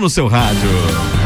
no seu rádio.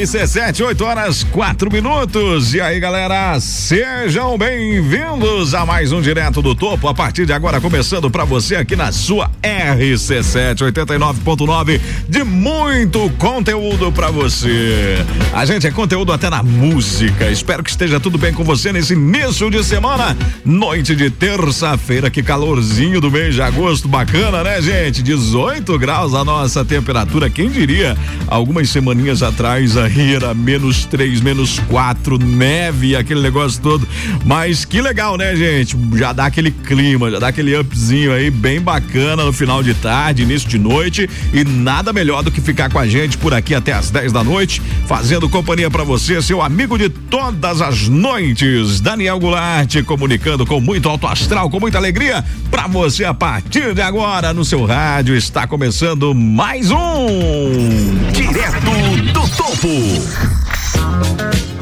RC7, 8 horas 4 minutos. E aí, galera, sejam bem-vindos a mais um Direto do Topo. A partir de agora, começando para você aqui na sua RC7 89.9 de muito conteúdo para você. A gente é conteúdo até na música. Espero que esteja tudo bem com você nesse início de semana, noite de terça-feira. Que calorzinho do mês de agosto, bacana, né, gente? 18 graus a nossa temperatura. Quem diria? Algumas semaninhas atrás atrás menos três, menos quatro, neve, aquele negócio todo. Mas que legal, né, gente? Já dá aquele clima, já dá aquele upzinho aí bem bacana no final de tarde, início de noite. E nada melhor do que ficar com a gente por aqui até as 10 da noite, fazendo companhia para você, seu amigo de todas as noites. Daniel Goulart comunicando com muito alto astral, com muita alegria para você a partir de agora no seu rádio. Está começando mais um Direto do Topo. Time.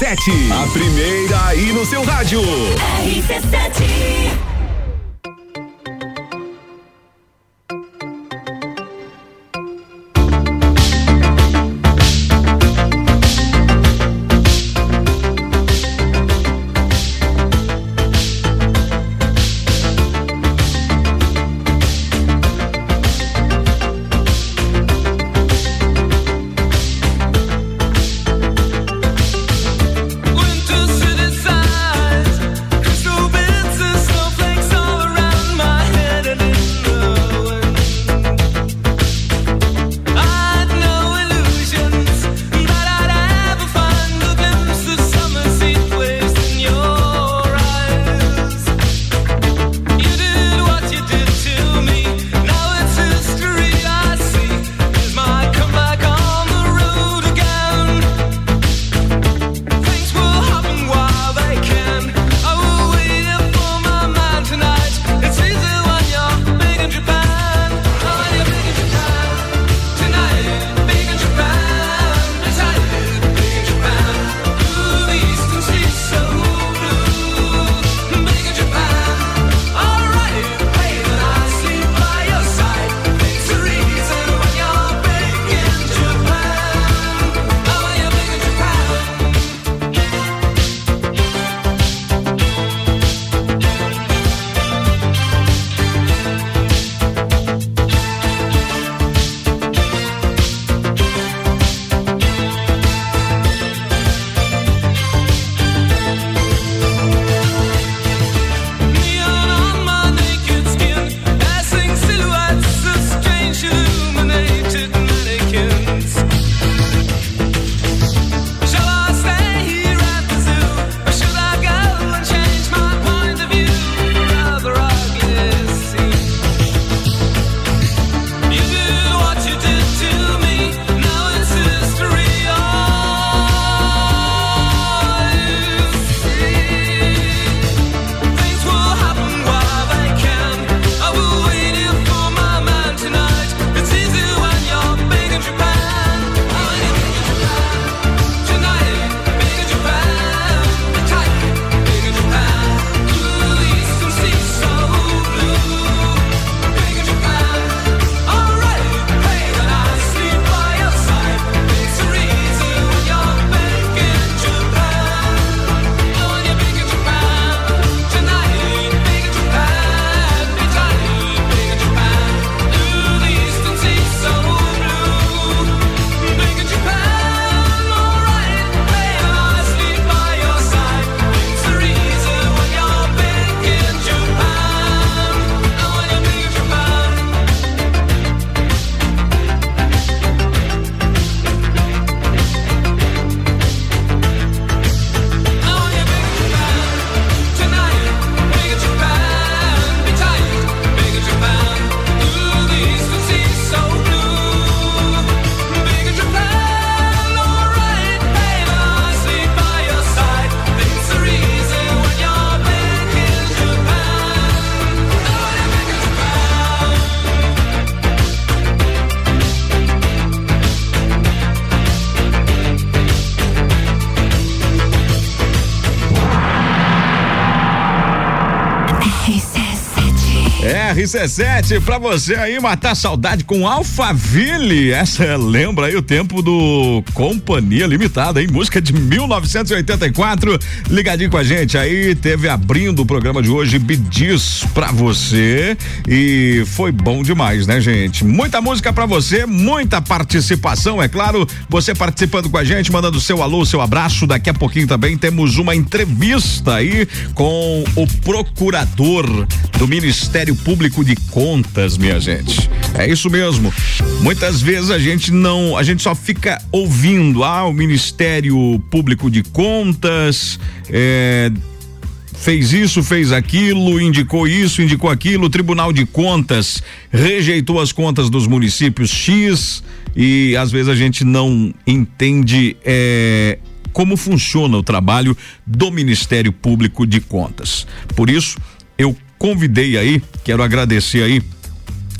RC7, a primeira aí no seu rádio. RC7. RC7 pra você aí matar saudade com Alphaville. Essa lembra aí o tempo do Companhia Limitada, hein? Música de 1984. Ligadinho com a gente aí, teve abrindo o programa de hoje Bidis pra você e foi bom demais, né, gente? Muita música pra você, muita participação, é claro. Você participando com a gente, mandando seu alô, seu abraço. Daqui a pouquinho também temos uma entrevista aí com o procurador do Ministério Público Público de Contas, minha gente. É isso mesmo. Muitas vezes a gente não, a gente só fica ouvindo, ah, o Ministério Público de Contas, é, fez isso, fez aquilo, indicou isso, indicou aquilo, o Tribunal de Contas rejeitou as contas dos municípios X e às vezes a gente não entende é, como funciona o trabalho do Ministério Público de Contas. Por isso, eu convidei aí, quero agradecer aí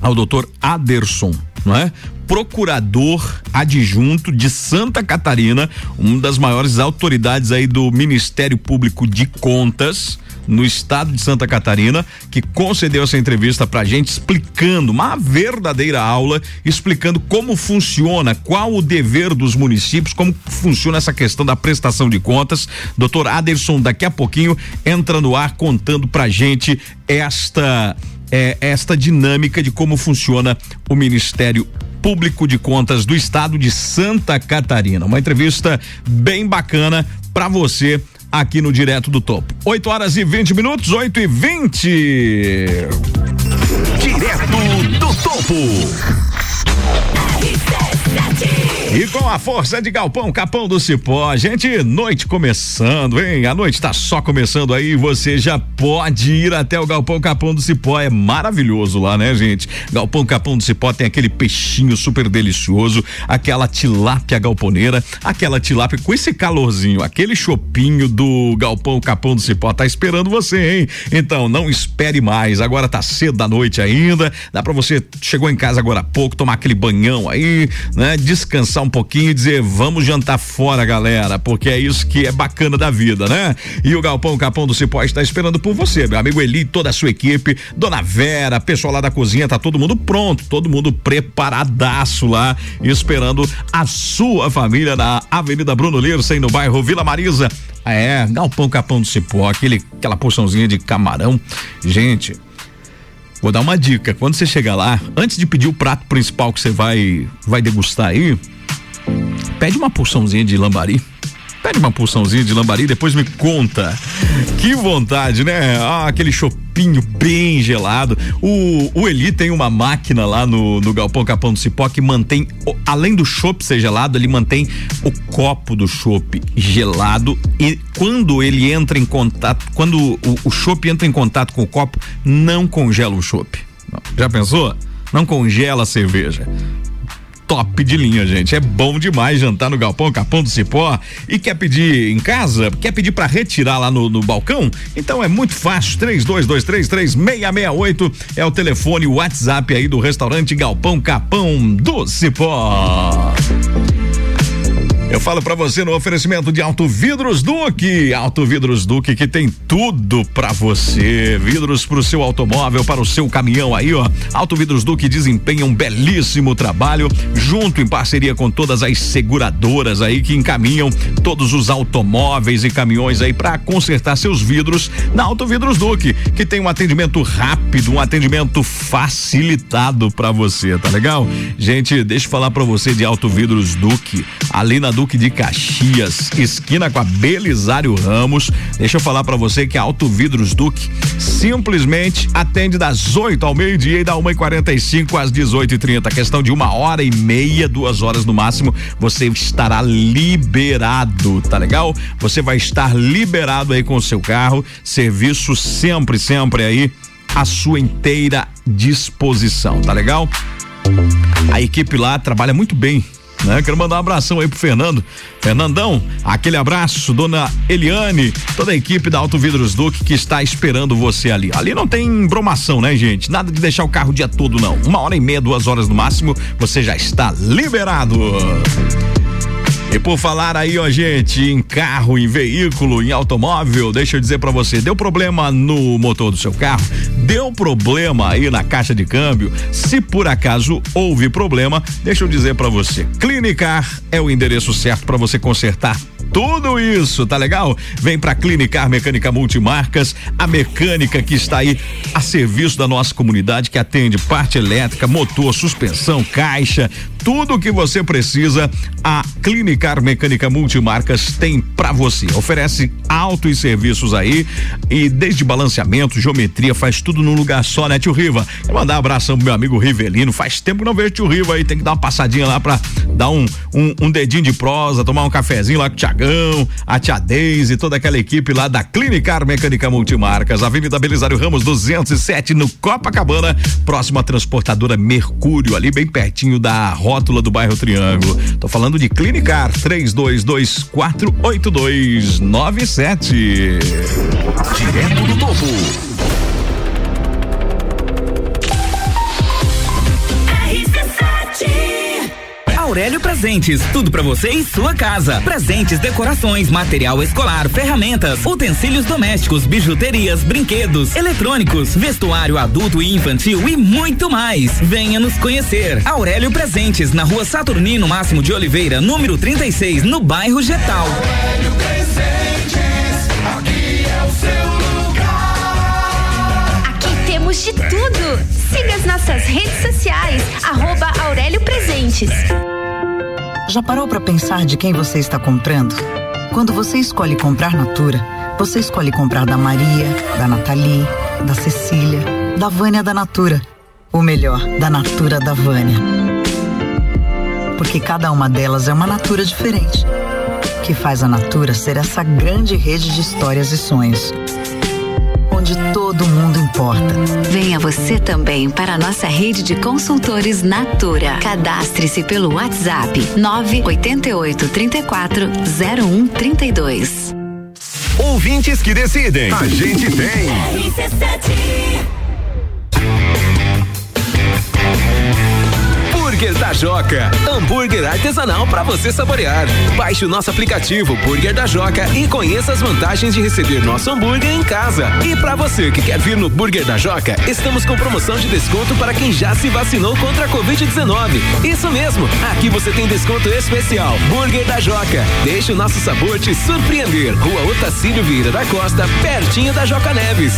ao doutor Aderson, não é? procurador adjunto de Santa Catarina, uma das maiores autoridades aí do Ministério Público de Contas no estado de Santa Catarina, que concedeu essa entrevista pra gente, explicando uma verdadeira aula, explicando como funciona, qual o dever dos municípios, como funciona essa questão da prestação de contas. Doutor Aderson, daqui a pouquinho, entra no ar contando pra gente esta. É, esta dinâmica de como funciona o Ministério Público de Contas do Estado de Santa Catarina. Uma entrevista bem bacana para você aqui no Direto do Topo. 8 horas e 20 minutos, 8 e 20. Direto do Topo. E com a força de Galpão Capão do Cipó, gente, noite começando, hein? A noite tá só começando aí, você já pode ir até o Galpão Capão do Cipó, é maravilhoso lá, né, gente? Galpão Capão do Cipó tem aquele peixinho super delicioso, aquela tilápia galponeira, aquela tilápia com esse calorzinho, aquele chopinho do Galpão Capão do Cipó tá esperando você, hein? Então, não espere mais, agora tá cedo da noite ainda, dá para você, chegou em casa agora há pouco, tomar aquele banhão aí, né? Descansar um pouquinho e dizer vamos jantar fora, galera, porque é isso que é bacana da vida, né? E o Galpão Capão do Cipó está esperando por você, meu amigo Eli, toda a sua equipe, Dona Vera, pessoal lá da cozinha, tá todo mundo pronto, todo mundo preparadaço lá, esperando a sua família na Avenida Bruno Lircem, no bairro Vila Marisa. É, Galpão Capão do Cipó, aquele, aquela porçãozinha de camarão. Gente, Vou dar uma dica. Quando você chegar lá, antes de pedir o prato principal que você vai vai degustar aí, Pede uma porçãozinha de lambari. Pede uma porçãozinha de lambari, depois me conta. Que vontade, né? Ah, aquele chopinho bem gelado. O, o Eli tem uma máquina lá no, no Galpão Capão do Cipó que mantém, além do chopp ser gelado, ele mantém o copo do chopp gelado e quando ele entra em contato, quando o, o chopp entra em contato com o copo, não congela o chopp. Já pensou? Não congela a cerveja top de linha, gente. É bom demais jantar no Galpão Capão do Cipó. E quer pedir em casa? Quer pedir para retirar lá no, no, balcão? Então é muito fácil. 32233668 é o telefone, o WhatsApp aí do restaurante Galpão Capão do Cipó. Eu falo para você no oferecimento de Auto Vidros Duque. Auto Vidros Duque que tem tudo para você. Vidros para o seu automóvel, para o seu caminhão aí, ó. Auto Vidros Duque desempenha um belíssimo trabalho junto em parceria com todas as seguradoras aí que encaminham todos os automóveis e caminhões aí para consertar seus vidros na Auto Vidros Duque, que tem um atendimento rápido, um atendimento facilitado para você, tá legal? Gente, deixa eu falar para você de Auto Vidros Duque, ali na Duque de Caxias, esquina com a Belisário Ramos. Deixa eu falar para você que a Auto Vidros Duque simplesmente atende das 8 ao meio-dia e da 1h45 às 18h30. Questão de uma hora e meia, duas horas no máximo, você estará liberado, tá legal? Você vai estar liberado aí com o seu carro. Serviço sempre, sempre aí à sua inteira disposição, tá legal? A equipe lá trabalha muito bem né? Quero mandar um abração aí pro Fernando. Fernandão, aquele abraço, dona Eliane, toda a equipe da Auto Vidros Duque que está esperando você ali. Ali não tem bromação, né, gente? Nada de deixar o carro o dia todo, não. Uma hora e meia, duas horas no máximo, você já está liberado. E por falar aí, ó, gente, em carro, em veículo, em automóvel, deixa eu dizer para você, deu problema no motor do seu carro? Deu problema aí na caixa de câmbio? Se por acaso houve problema, deixa eu dizer para você, Clinicar é o endereço certo para você consertar tudo isso, tá legal? Vem pra Clinicar Mecânica Multimarcas, a mecânica que está aí a serviço da nossa comunidade, que atende parte elétrica, motor, suspensão, caixa, tudo o que você precisa, a Clinicar Mecânica Multimarcas tem para você. Oferece altos serviços aí e desde balanceamento, geometria, faz tudo num lugar só, né, tio Riva? Quero mandar um abração pro meu amigo Rivelino. Faz tempo que não vejo tio Riva aí, tem que dar uma passadinha lá pra dar um, um, um dedinho de prosa, tomar um cafezinho lá com o Tiagão, a Tia Deise e toda aquela equipe lá da Clinicar Mecânica Multimarcas, Avenida Belisário Ramos 207 no Copacabana, próxima transportadora Mercúrio, ali bem pertinho da rótula do bairro Triângulo. Tô falando de Clinicar 32248297. Direto do topo. Aurélio Presentes, tudo para você e sua casa. Presentes, decorações, material escolar, ferramentas, utensílios domésticos, bijuterias, brinquedos, eletrônicos, vestuário adulto e infantil e muito mais. Venha nos conhecer. Aurélio Presentes, na rua Saturnino Máximo de Oliveira, número 36, no bairro Getal. Aurélio Presentes, aqui é o seu lugar. Aqui temos de tudo. Siga as nossas redes sociais, arroba Aurélio Presentes. Já parou para pensar de quem você está comprando? Quando você escolhe comprar Natura, você escolhe comprar da Maria, da Nathalie, da Cecília, da Vânia da Natura. O melhor, da Natura da Vânia. Porque cada uma delas é uma Natura diferente. Que faz a Natura ser essa grande rede de histórias e sonhos todo mundo importa. Venha você também para a nossa rede de consultores Natura. Cadastre-se pelo WhatsApp 988 34 0132. Ouvintes que decidem. A gente tem. Burger da Joca. Hambúrguer artesanal para você saborear. Baixe o nosso aplicativo Burger da Joca e conheça as vantagens de receber nosso hambúrguer em casa. E para você que quer vir no Burger da Joca, estamos com promoção de desconto para quem já se vacinou contra a Covid-19. Isso mesmo, aqui você tem desconto especial. Burger da Joca. Deixe o nosso sabor te surpreender. Rua Otacílio Vieira da Costa, pertinho da Joca Neves.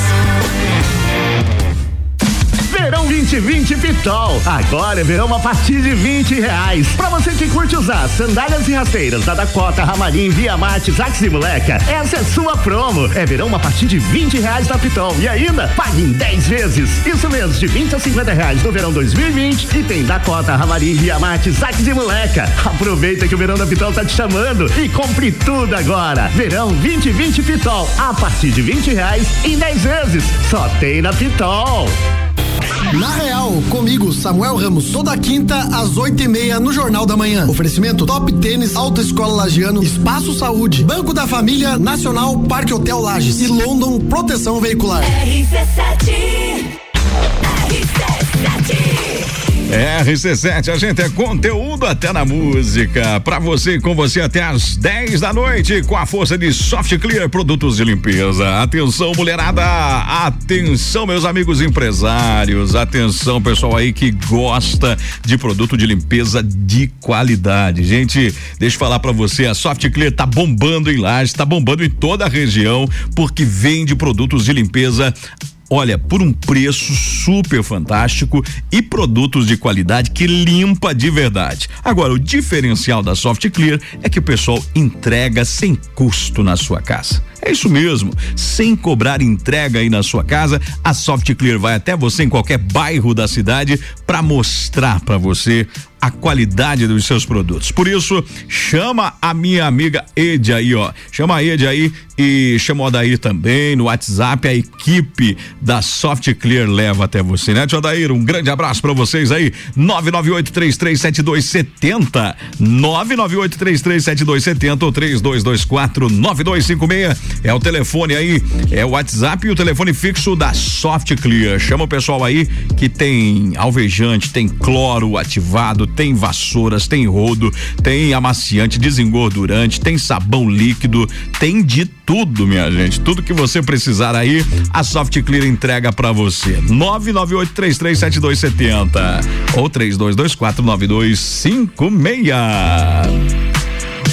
Verão 2020 Pitol. Agora é verão a partir de 20 reais. Pra você que curte usar sandálias e rasteiras da Dakota, Ramarim, Via Mate, Zax e Moleca, essa é sua promo. É verão a partir de 20 reais na Pitol. E ainda, pague em 10 vezes. Isso mesmo, de 20 a 50 reais no verão 2020 e tem Dakota, Ramarim, Via Mate, Zax e Moleca. Aproveita que o verão da Pitol tá te chamando e compre tudo agora. Verão 2020 Pitol, a partir de 20 reais em 10 vezes. Só tem na Pitol. Na Real, comigo, Samuel Ramos, toda quinta às oito e meia no Jornal da Manhã. Oferecimento Top Tênis, Alta Escola Lagiano, Espaço Saúde, Banco da Família, Nacional, Parque Hotel Lages e London Proteção Veicular. RC7 RC7 RC7, a gente é conteúdo até na música. Pra você e com você até às 10 da noite, com a força de Soft Clear Produtos de Limpeza. Atenção, mulherada. Atenção, meus amigos empresários. Atenção, pessoal aí que gosta de produto de limpeza de qualidade. Gente, deixa eu falar pra você, a Soft Clear tá bombando em Lages, tá bombando em toda a região, porque vende produtos de limpeza olha, por um preço super fantástico e produtos de qualidade que limpa de verdade. Agora, o diferencial da Soft Clear é que o pessoal entrega sem custo na sua casa. É isso mesmo, sem cobrar entrega aí na sua casa, a Soft Clear vai até você em qualquer bairro da cidade para mostrar para você a qualidade dos seus produtos. Por isso, chama a minha amiga Ed aí, ó. Chama a Ed aí e chama o Odair também no WhatsApp. A equipe da Soft Clear leva até você, né, Tio Odair? Um grande abraço para vocês aí. 998337270. 998337270 ou 32249256 é o telefone aí, é o WhatsApp e o telefone fixo da Soft Clear. Chama o pessoal aí que tem alvejante, tem cloro ativado, tem vassouras, tem rodo, tem amaciante, desengordurante, tem sabão líquido, tem de tudo, minha gente. Tudo que você precisar aí, a Soft Clear entrega para você. 998337270 ou 32249256.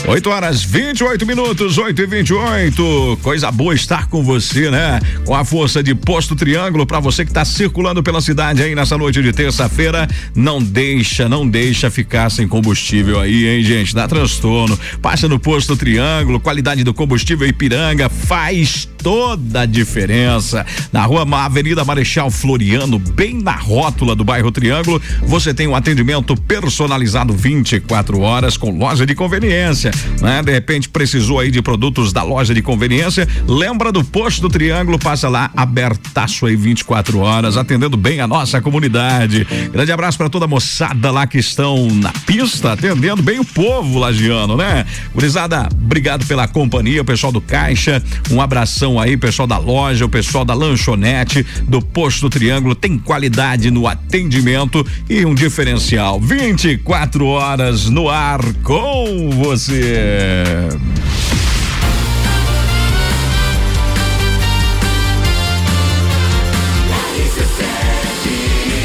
8 horas 28 minutos, 8 e 28. Coisa boa estar com você, né? Com a força de Posto Triângulo, para você que está circulando pela cidade aí nessa noite de terça-feira, não deixa, não deixa ficar sem combustível aí, hein, gente? Dá transtorno. Passa no Posto Triângulo, qualidade do combustível Ipiranga faz toda a diferença. Na rua Avenida Marechal Floriano, bem na rótula do bairro Triângulo, você tem um atendimento personalizado 24 horas com loja de conveniência conveniência, né? De repente precisou aí de produtos da loja de conveniência, lembra do posto do Triângulo, passa lá abertaço aí 24 horas, atendendo bem a nossa comunidade. Grande abraço para toda a moçada lá que estão na pista, atendendo bem o povo lagiano, né? Gurizada, obrigado pela companhia, o pessoal do Caixa, um abração aí, pessoal da loja, o pessoal da lanchonete, do posto do Triângulo, tem qualidade no atendimento e um diferencial. 24 horas no ar com você.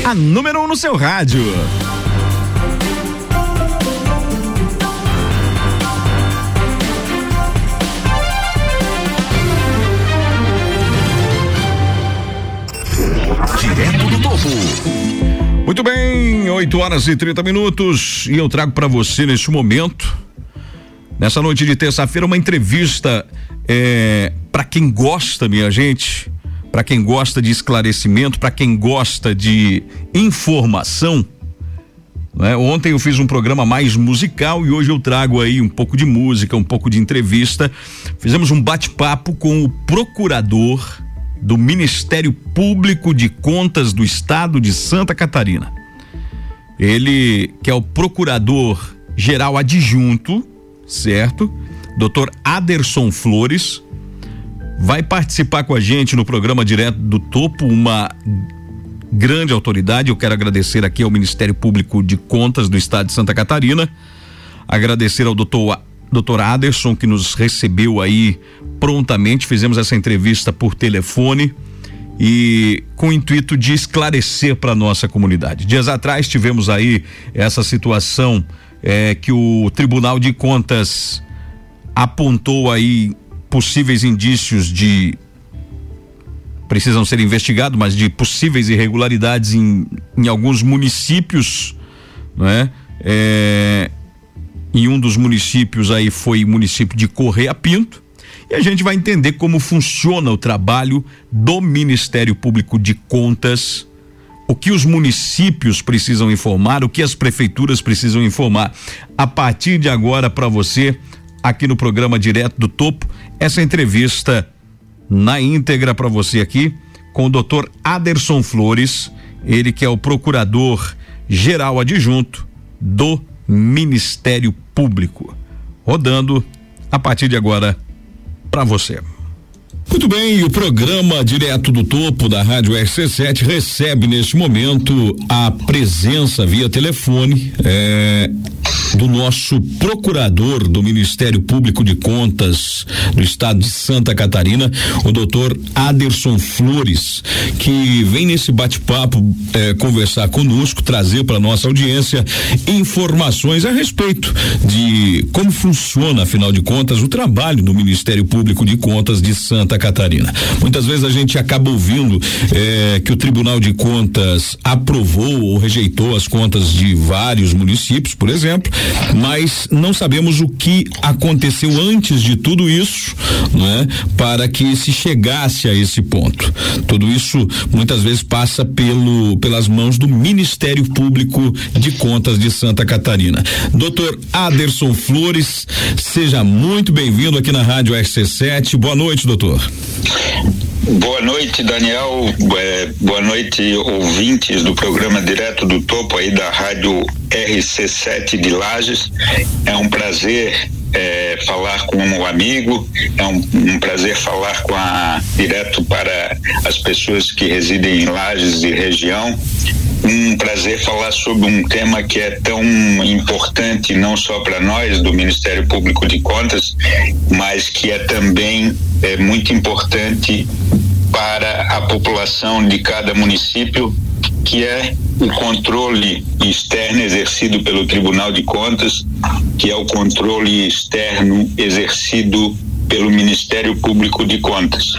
A número 1 um no seu rádio. Direto do topo. Muito bem, 8 horas e 30 minutos e eu trago para você neste momento, nessa noite de terça-feira, uma entrevista é, para quem gosta, minha gente, para quem gosta de esclarecimento, para quem gosta de informação. Né? Ontem eu fiz um programa mais musical e hoje eu trago aí um pouco de música, um pouco de entrevista. Fizemos um bate-papo com o procurador do Ministério Público de Contas do Estado de Santa Catarina. Ele, que é o procurador geral adjunto, certo? Doutor Aderson Flores, vai participar com a gente no programa Direto do Topo, uma grande autoridade. Eu quero agradecer aqui ao Ministério Público de Contas do Estado de Santa Catarina, agradecer ao doutor doutor Aderson, que nos recebeu aí prontamente. Fizemos essa entrevista por telefone e com o intuito de esclarecer para nossa comunidade. Dias atrás tivemos aí essa situação é, que o Tribunal de Contas apontou aí possíveis indícios de precisam ser investigados, mas de possíveis irregularidades em, em alguns municípios, né? É, em um dos municípios aí foi o município de Correia Pinto. E a gente vai entender como funciona o trabalho do Ministério Público de Contas, o que os municípios precisam informar, o que as prefeituras precisam informar. A partir de agora, para você, aqui no programa Direto do Topo, essa entrevista na íntegra para você aqui com o doutor Aderson Flores, ele que é o procurador geral adjunto do Ministério Público. Rodando a partir de agora para você. Muito bem, o programa Direto do Topo da Rádio RC7 recebe neste momento a presença via telefone é, do nosso procurador do Ministério Público de Contas do Estado de Santa Catarina, o doutor Aderson Flores, que vem nesse bate-papo é, conversar conosco, trazer para nossa audiência informações a respeito de como funciona, afinal de contas, o trabalho do Ministério Público de Contas de Santa Catarina. Muitas vezes a gente acaba ouvindo eh, que o Tribunal de Contas aprovou ou rejeitou as contas de vários municípios, por exemplo, mas não sabemos o que aconteceu antes de tudo isso, né, para que se chegasse a esse ponto. Tudo isso muitas vezes passa pelo pelas mãos do Ministério Público de Contas de Santa Catarina. Doutor Aderson Flores, seja muito bem-vindo aqui na Rádio RC7. Boa noite, doutor. Boa noite, Daniel. É, boa noite, ouvintes do programa Direto do Topo aí da Rádio RC7 de Lages. É um prazer é, falar com um amigo, é um, um, prazer falar com a direto para as pessoas que residem em Lages e região. Um prazer falar sobre um tema que é tão importante não só para nós do Ministério Público de Contas, mas que é também é, muito importante para a população de cada município, que é o controle externo exercido pelo Tribunal de Contas, que é o controle externo exercido pelo Ministério Público de Contas.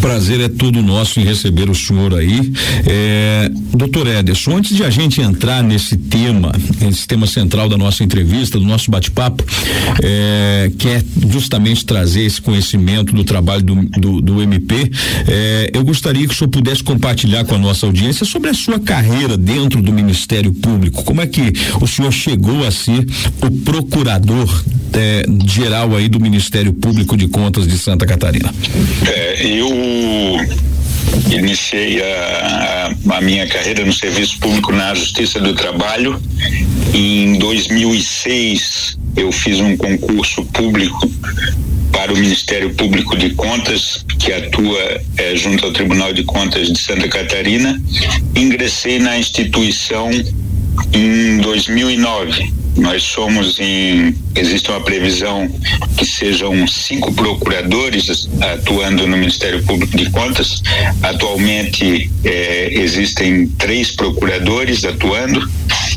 Prazer é todo nosso em receber o senhor aí. É, doutor Ederson, antes de a gente entrar nesse tema, esse tema central da nossa entrevista, do nosso bate-papo, é, que é justamente trazer esse conhecimento do trabalho do, do, do MP, é, eu gostaria que o senhor pudesse compartilhar com a nossa audiência sobre a sua carreira dentro do Ministério Público. Como é que o senhor chegou a ser o procurador é, geral aí do Ministério Público de Contas de Santa Catarina? É, eu iniciei a, a, minha carreira no serviço público na Justiça do Trabalho. Em 2006, eu fiz um concurso público para o Ministério Público de Contas, que atua é, junto ao Tribunal de Contas de Santa Catarina. Ingressei na instituição em 2009 nós somos em. Existe uma previsão que sejam cinco procuradores atuando no Ministério Público de Contas. Atualmente eh, existem três procuradores atuando,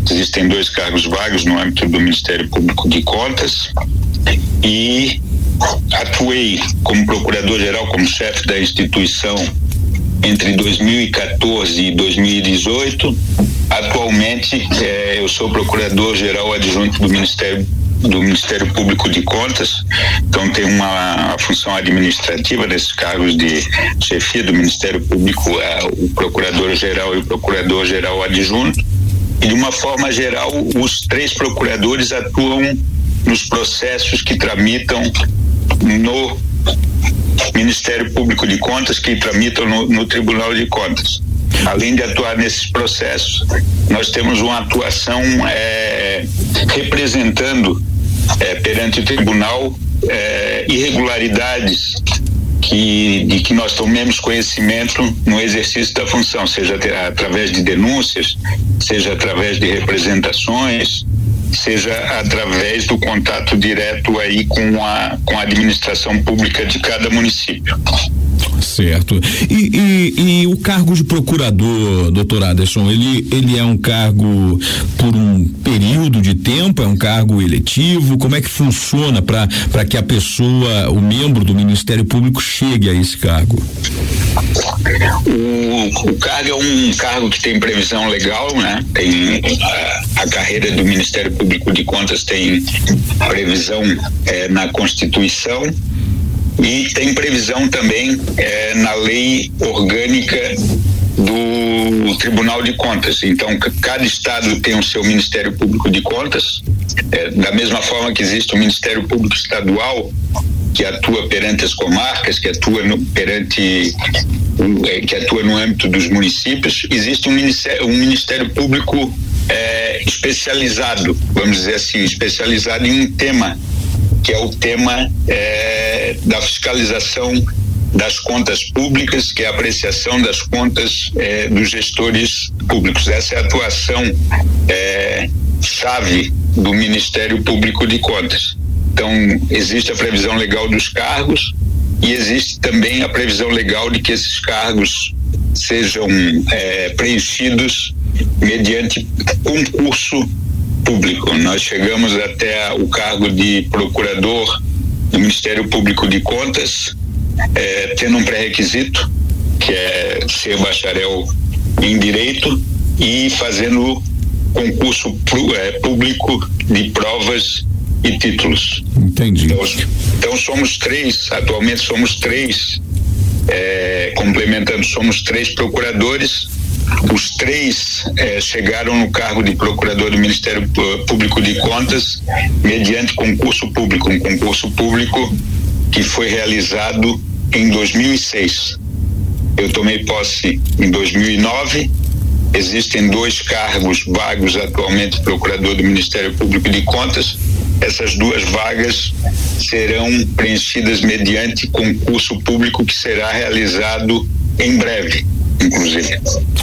existem dois cargos vagos no âmbito do Ministério Público de Contas. E atuei como procurador-geral, como chefe da instituição entre 2014 e 2018. Atualmente, eh, eu sou procurador-geral adjunto do Ministério do Ministério Público de Contas, então tem uma função administrativa nesses cargos de chefia do Ministério Público, eh, o procurador-geral e o procurador-geral adjunto. E de uma forma geral, os três procuradores atuam nos processos que tramitam no Ministério Público de Contas que tramitam no, no Tribunal de Contas. Além de atuar nesses processos, nós temos uma atuação é, representando é, perante o tribunal é, irregularidades que, de que nós tomemos conhecimento no exercício da função, seja através de denúncias, seja através de representações, seja através do contato direto aí com a, com a administração pública de cada município. Certo. E, e, e, o cargo de procurador, doutor Aderson, ele, ele é um cargo por um período de tempo, é um cargo eletivo? Como é que funciona para que a pessoa, o membro do Ministério Público, chegue a esse cargo? O, o cargo é um cargo que tem previsão legal, né? Tem a, a carreira do Ministério Público de Contas tem previsão é, na Constituição e tem previsão também é, na lei orgânica do Tribunal de Contas. Então, cada estado tem o seu Ministério Público de Contas, é, da mesma forma que existe o Ministério Público Estadual, que atua perante as comarcas, que atua no, perante é, que atua no âmbito dos municípios, existe um Ministério, um ministério Público é, especializado, vamos dizer assim, especializado em um tema que é o tema é, da fiscalização das contas públicas, que é a apreciação das contas é, dos gestores públicos. Essa é a atuação é, chave do Ministério Público de Contas. Então, existe a previsão legal dos cargos e existe também a previsão legal de que esses cargos sejam é, preenchidos mediante concurso público. Nós chegamos até o cargo de procurador do Ministério Público de Contas, é, tendo um pré-requisito, que é ser bacharel em Direito, e fazendo concurso é, público de provas e títulos. Entendi. Então, então somos três, atualmente somos três, é, complementando, somos três procuradores os três eh, chegaram no cargo de procurador do Ministério Público de Contas mediante concurso público, um concurso público que foi realizado em 2006. Eu tomei posse em 2009. Existem dois cargos vagos atualmente procurador do Ministério Público de Contas. Essas duas vagas serão preenchidas mediante concurso público que será realizado em breve inclusive.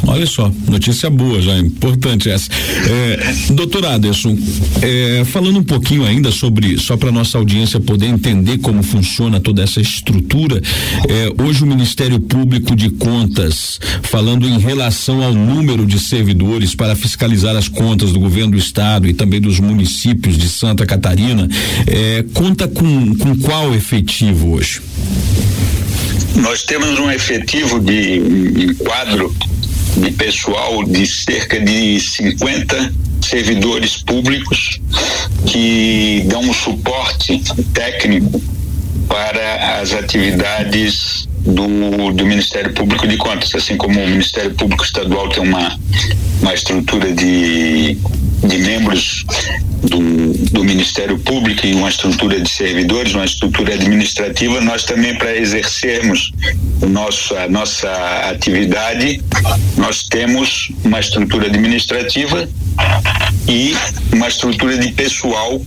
Olha só, notícia boa já, importante essa. É, doutor Aderson, é, falando um pouquinho ainda sobre, só para nossa audiência poder entender como funciona toda essa estrutura, é, hoje o Ministério Público de Contas, falando em relação ao número de servidores para fiscalizar as contas do governo do estado e também dos municípios de Santa Catarina, é, conta com, com qual efetivo hoje? Nós temos um efetivo de um quadro de pessoal de cerca de 50 servidores públicos que dão um suporte técnico para as atividades do, do Ministério Público de Contas, assim como o Ministério Público Estadual tem uma, uma estrutura de, de membros do, do Ministério Público e uma estrutura de servidores, uma estrutura administrativa, nós também para exercermos o nosso, a nossa atividade, nós temos uma estrutura administrativa e uma estrutura de pessoal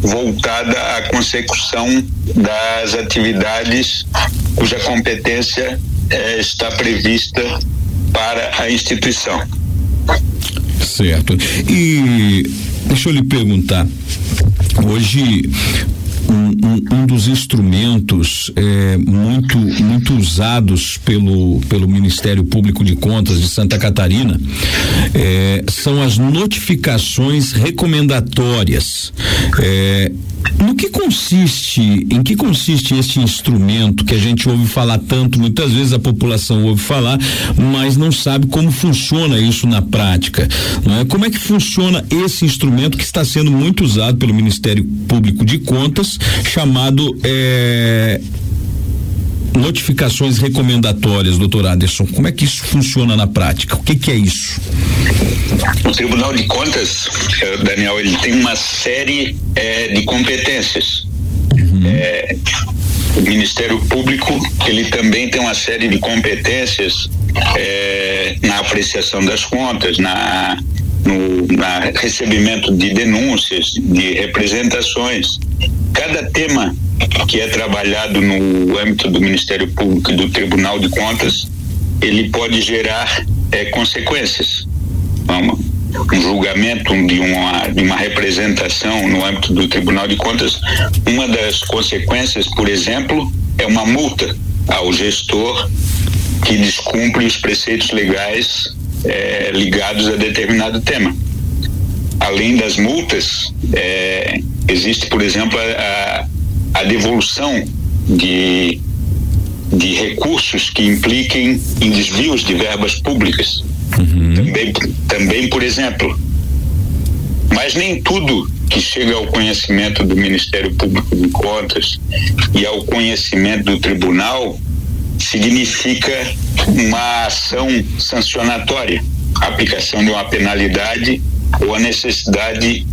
voltada à consecução das atividades cuja competência eh, está prevista para a instituição. Certo. E deixa eu lhe perguntar. Hoje um, um, um, dos instrumentos é, muito muito usados pelo pelo Ministério Público de Contas de Santa Catarina é, são as notificações recomendatórias. É, no que consiste, em que consiste este instrumento que a gente ouve falar tanto, muitas vezes a população ouve falar, mas não sabe como funciona isso na prática, não é? Como é que funciona esse instrumento que está sendo muito usado pelo Ministério Público de Contas, chamado é, notificações recomendatórias, doutor Anderson, como é que isso funciona na prática? O que, que é isso? O Tribunal de Contas, eh, Daniel, ele tem uma série é, de competências. Uhum. É, o Ministério Público, ele também tem uma série de competências é, na apreciação das contas, na no na recebimento de denúncias, de representações. Cada tema que é trabalhado no âmbito do Ministério Público e do Tribunal de Contas, ele pode gerar é, consequências. Vamos, um julgamento de uma, de uma representação no âmbito do Tribunal de Contas, uma das consequências, por exemplo, é uma multa ao gestor que descumpre os preceitos legais é, ligados a determinado tema. Além das multas, é, existe, por exemplo, a, a devolução de, de recursos que impliquem em desvios de verbas públicas. Uhum. Também, também, por exemplo. Mas nem tudo que chega ao conhecimento do Ministério Público de Contas e ao conhecimento do tribunal significa uma ação sancionatória, aplicação de uma penalidade ou a necessidade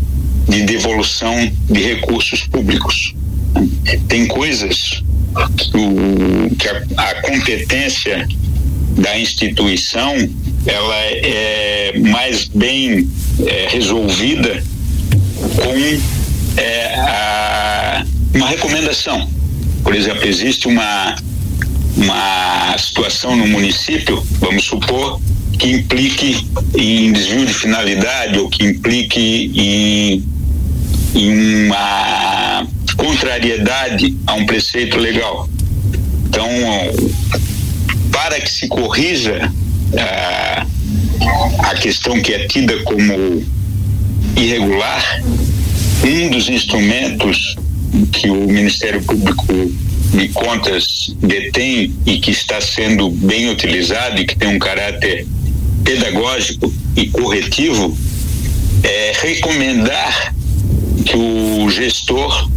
de devolução de recursos públicos. Tem coisas que, que a, a competência da instituição ela é mais bem é, resolvida com é, a, uma recomendação. Por exemplo, existe uma, uma situação no município, vamos supor, que implique em desvio de finalidade ou que implique em, em uma contrariedade a um preceito legal. Então, para que se corrija a, a questão que é tida como irregular, um dos instrumentos que o Ministério Público de Contas detém e que está sendo bem utilizado e que tem um caráter pedagógico e corretivo é recomendar que o gestor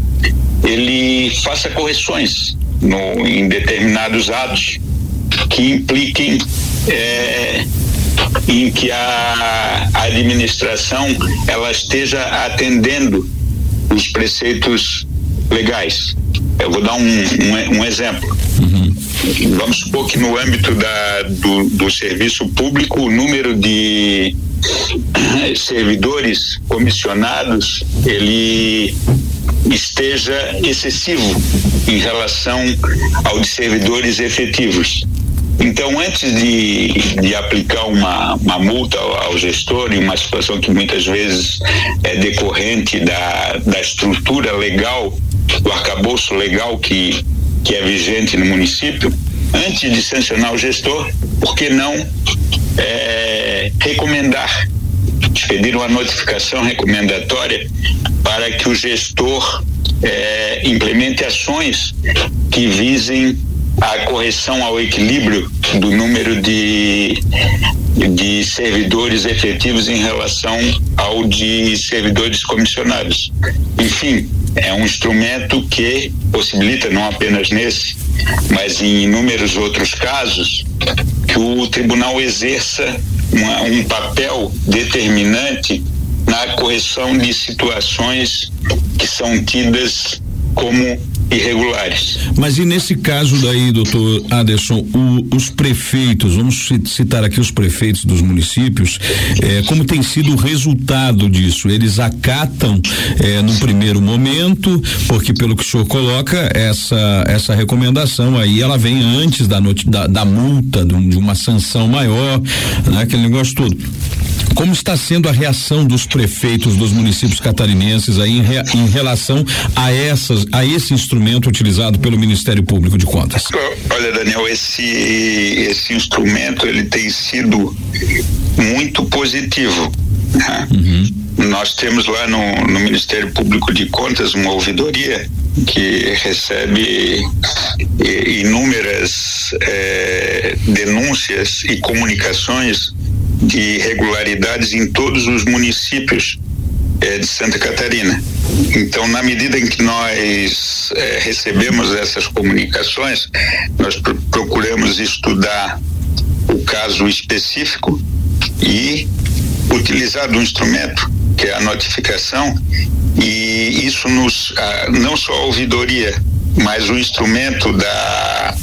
ele faça correções no, em determinados atos que impliquem é, em que a, a administração ela esteja atendendo os preceitos legais. Eu vou dar um, um, um exemplo. Uhum. Vamos supor que no âmbito da, do, do serviço público, o número de servidores comissionados ele esteja excessivo em relação ao de servidores efetivos. Então, antes de, de aplicar uma, uma multa ao, gestor, em uma situação que muitas vezes é decorrente da, da estrutura legal, do arcabouço legal que, que é vigente no município, antes de sancionar o gestor, por que não é, recomendar, expedir uma notificação recomendatória para que o gestor é, implemente ações que visem a correção ao equilíbrio do número de, de servidores efetivos em relação ao de servidores comissionados. Enfim, é um instrumento que possibilita, não apenas nesse, mas em inúmeros outros casos, que o tribunal exerça uma, um papel determinante na correção de situações que são tidas como irregulares. Mas e nesse caso daí, doutor Aderson, o, os prefeitos, vamos citar aqui os prefeitos dos municípios, eh, como tem sido o resultado disso? Eles acatam eh, no primeiro momento, porque pelo que o senhor coloca, essa, essa recomendação aí, ela vem antes da, da, da multa, de, de uma sanção maior, né, aquele negócio todo. Como está sendo a reação dos prefeitos dos municípios catarinenses aí em, re, em relação a essas, a esse instrumento utilizado pelo Ministério Público de Contas? Olha, Daniel, esse esse instrumento ele tem sido muito positivo. Né? Uhum. Nós temos lá no, no Ministério Público de Contas uma ouvidoria que recebe inúmeras eh, denúncias e comunicações de irregularidades em todos os municípios é, de Santa Catarina. Então, na medida em que nós é, recebemos essas comunicações, nós pr procuramos estudar o caso específico e utilizar do instrumento que é a notificação e isso nos não só a ouvidoria, mas o instrumento da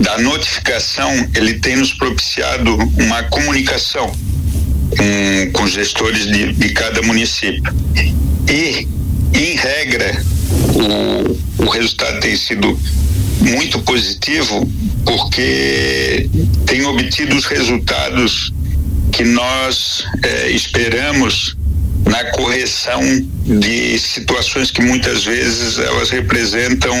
da notificação, ele tem nos propiciado uma comunicação com, com gestores de, de cada município. E, em regra, o, o resultado tem sido muito positivo porque tem obtido os resultados que nós eh, esperamos na correção de situações que muitas vezes elas representam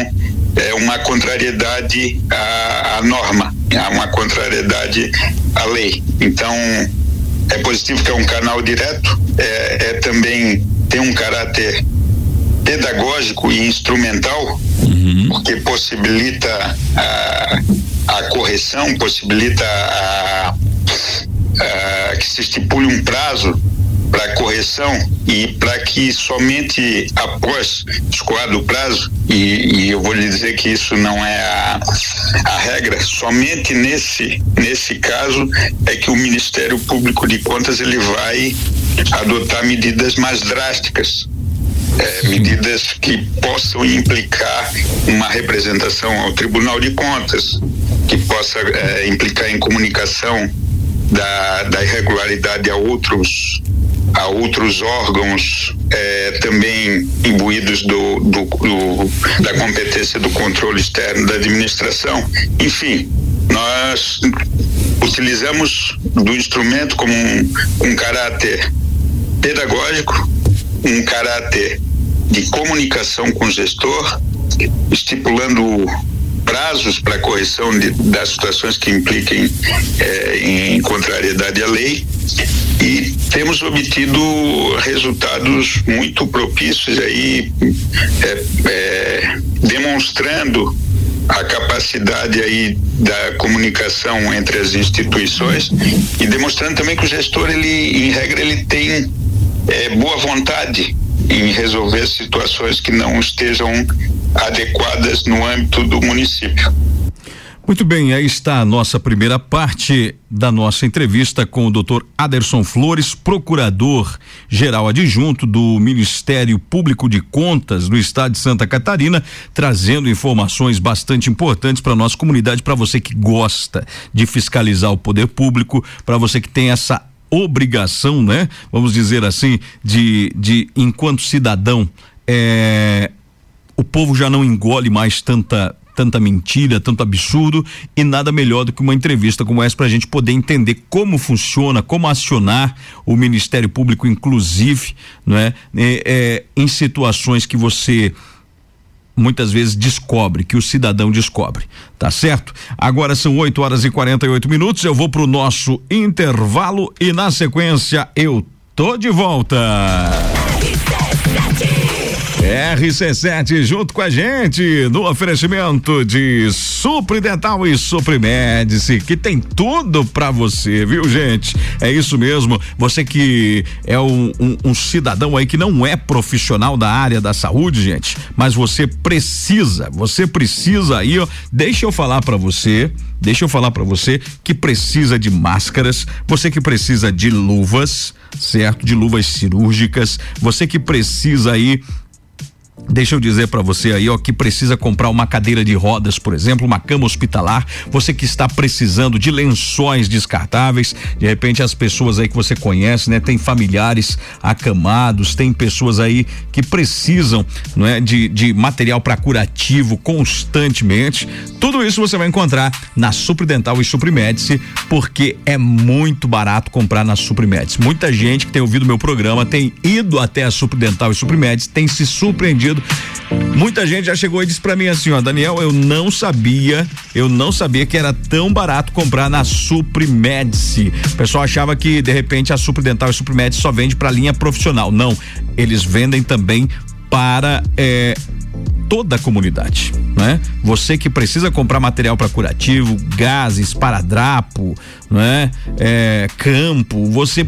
é, uma contrariedade à, à norma, uma contrariedade à lei. Então, é positivo que é um canal direto, é, é também tem um caráter pedagógico e instrumental, uhum. porque possibilita a, a correção, possibilita a, a, que se estipule um prazo para correção e para que somente após escoado o prazo, e, e, eu vou lhe dizer que isso não é a, a regra, somente nesse, nesse caso é que o Ministério Público de Contas ele vai adotar medidas mais drásticas. É, medidas que possam implicar uma representação ao Tribunal de Contas, que possa é, implicar em comunicação da, da irregularidade a outros a outros órgãos eh, também imbuídos do, do, do, da competência do controle externo da administração. Enfim, nós utilizamos do instrumento como um, um caráter pedagógico, um caráter de comunicação com o gestor, estipulando prazos para correção de, das situações que impliquem eh, em contrariedade à lei. E temos obtido resultados muito propícios aí é, é, demonstrando a capacidade aí da comunicação entre as instituições e demonstrando também que o gestor ele em regra ele tem boa vontade em resolver situações que não estejam adequadas no âmbito do município. Muito bem, aí está a nossa primeira parte da nossa entrevista com o Dr. Aderson Flores, procurador geral adjunto do Ministério Público de Contas do Estado de Santa Catarina, trazendo informações bastante importantes para nossa comunidade, para você que gosta de fiscalizar o poder público, para você que tem essa obrigação, né? Vamos dizer assim, de, de enquanto cidadão, é, o povo já não engole mais tanta tanta mentira, tanto absurdo e nada melhor do que uma entrevista como essa para a gente poder entender como funciona, como acionar o Ministério Público, inclusive, não é, é, é em situações que você muitas vezes descobre, que o cidadão descobre, tá certo? Agora são 8 horas e 48 minutos, eu vou pro nosso intervalo e na sequência eu tô de volta. RC7 junto com a gente no oferecimento de Supridental e Suprimédice, que tem tudo para você, viu, gente? É isso mesmo. Você que é um, um, um, cidadão aí que não é profissional da área da saúde, gente, mas você precisa, você precisa aí, ó. Deixa eu falar para você, deixa eu falar para você que precisa de máscaras, você que precisa de luvas, certo? De luvas cirúrgicas, você que precisa aí Deixa eu dizer para você aí, ó, que precisa comprar uma cadeira de rodas, por exemplo, uma cama hospitalar, você que está precisando de lençóis descartáveis, de repente as pessoas aí que você conhece, né, tem familiares acamados, tem pessoas aí que precisam, não é, de, de material para curativo constantemente. Tudo isso você vai encontrar na Supridental e Suprimédice, porque é muito barato comprar na Suprimédice. Muita gente que tem ouvido meu programa tem ido até a Supridental e Suprimédice, tem se surpreendido Muita gente já chegou e disse para mim assim, ó, Daniel, eu não sabia, eu não sabia que era tão barato comprar na Suprimedice. O pessoal achava que de repente a Supridental e Suprimedice só vende para linha profissional. Não, eles vendem também para é, toda a comunidade, né? Você que precisa comprar material para curativo, gases, paradrapo, né? É, campo, você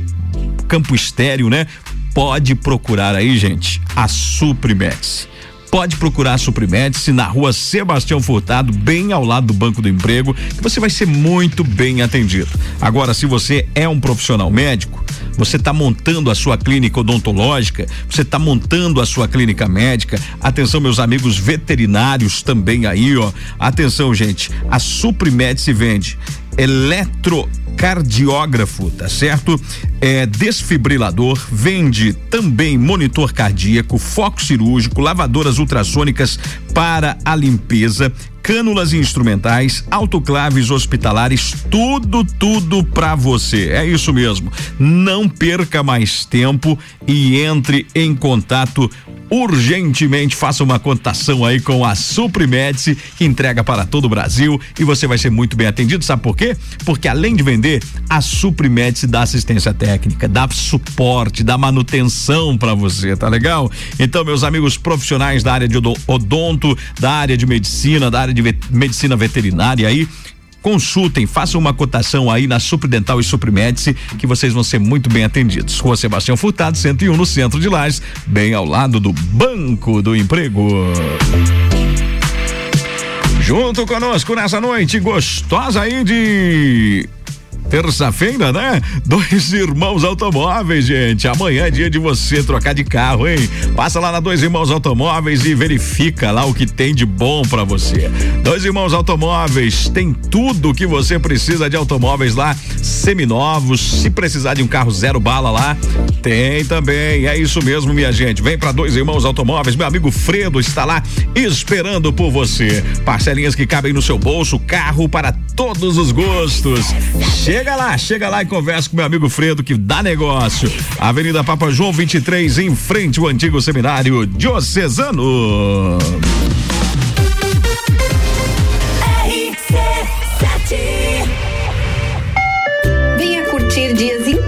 campo estéreo, né? Pode procurar aí, gente, a Suprimex pode procurar a Suprimédice na rua Sebastião Furtado, bem ao lado do Banco do Emprego, que você vai ser muito bem atendido. Agora, se você é um profissional médico, você está montando a sua clínica odontológica, você está montando a sua clínica médica. Atenção, meus amigos veterinários também aí, ó. Atenção, gente. A Suprimédice vende eletrocardiógrafo, tá certo? É desfibrilador, vende também monitor cardíaco, foco cirúrgico, lavadoras ultrassônicas para a limpeza, cânulas instrumentais, autoclaves hospitalares, tudo, tudo para você. É isso mesmo. Não perca mais tempo e entre em contato urgentemente. Faça uma cotação aí com a Suprimedice, que entrega para todo o Brasil e você vai ser muito bem atendido. Sabe por quê? Porque além de vender, a Suprimedice dá assistência técnica, dá suporte, dá manutenção para você, tá legal? Então, meus amigos profissionais da área de odonto, da área de medicina, da área área de medicina veterinária aí, consultem, façam uma cotação aí na Supridental e Suprimédice, que vocês vão ser muito bem atendidos. Rua Sebastião Furtado, 101, no centro de Lages, bem ao lado do Banco do Emprego. Junto conosco nessa noite gostosa aí de terça-feira, né? Dois Irmãos Automóveis, gente. Amanhã é dia de você trocar de carro, hein? Passa lá na Dois Irmãos Automóveis e verifica lá o que tem de bom para você. Dois Irmãos Automóveis tem tudo que você precisa de automóveis lá, seminovos. Se precisar de um carro zero bala lá, tem também. É isso mesmo, minha gente. Vem para Dois Irmãos Automóveis. Meu amigo Fredo está lá esperando por você. Parcelinhas que cabem no seu bolso, carro para todos os gostos. Chega Chega lá, chega lá e conversa com meu amigo Fredo que dá negócio. Avenida Papa João 23, em frente ao antigo seminário diocesano.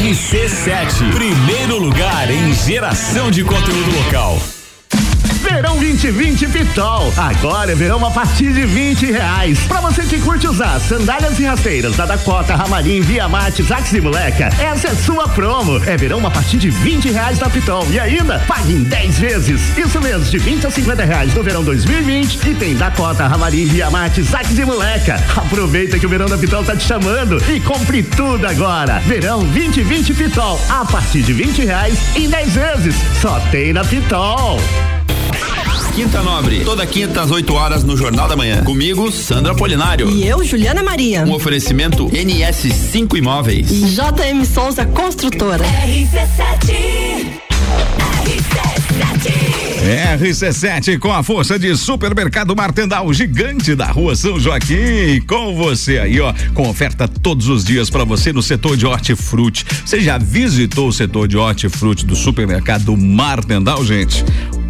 RC7, primeiro lugar em geração de conteúdo local. Verão 2020 Pitol. Agora é verão a partir de 20 reais. Pra você que curte usar sandálias e rasteiras da Dakota, Ramarim, Via Mate, Zax e Moleca, essa é sua promo. É verão a partir de 20 reais da Pitol. E ainda, pague em 10 vezes. Isso mesmo, de 20 a 50 reais no verão 2020. E tem Dakota, Ramarim, Via Mate, Zax e Moleca. Aproveita que o verão da Pitol tá te chamando e compre tudo agora. Verão 2020 Pitol. A partir de 20 reais em 10 vezes. Só tem na Pitol. Quinta Nobre, toda quinta às 8 horas no Jornal da Manhã. Comigo, Sandra Polinário. E eu, Juliana Maria. Um oferecimento NS5 Imóveis. E JM Souza Construtora. RC7. RC7 com a força de Supermercado Martendal, gigante da Rua São Joaquim, com você aí, ó, com oferta todos os dias para você no setor de hortifruti. Você já visitou o setor de hortifruti do Supermercado Martendal, gente?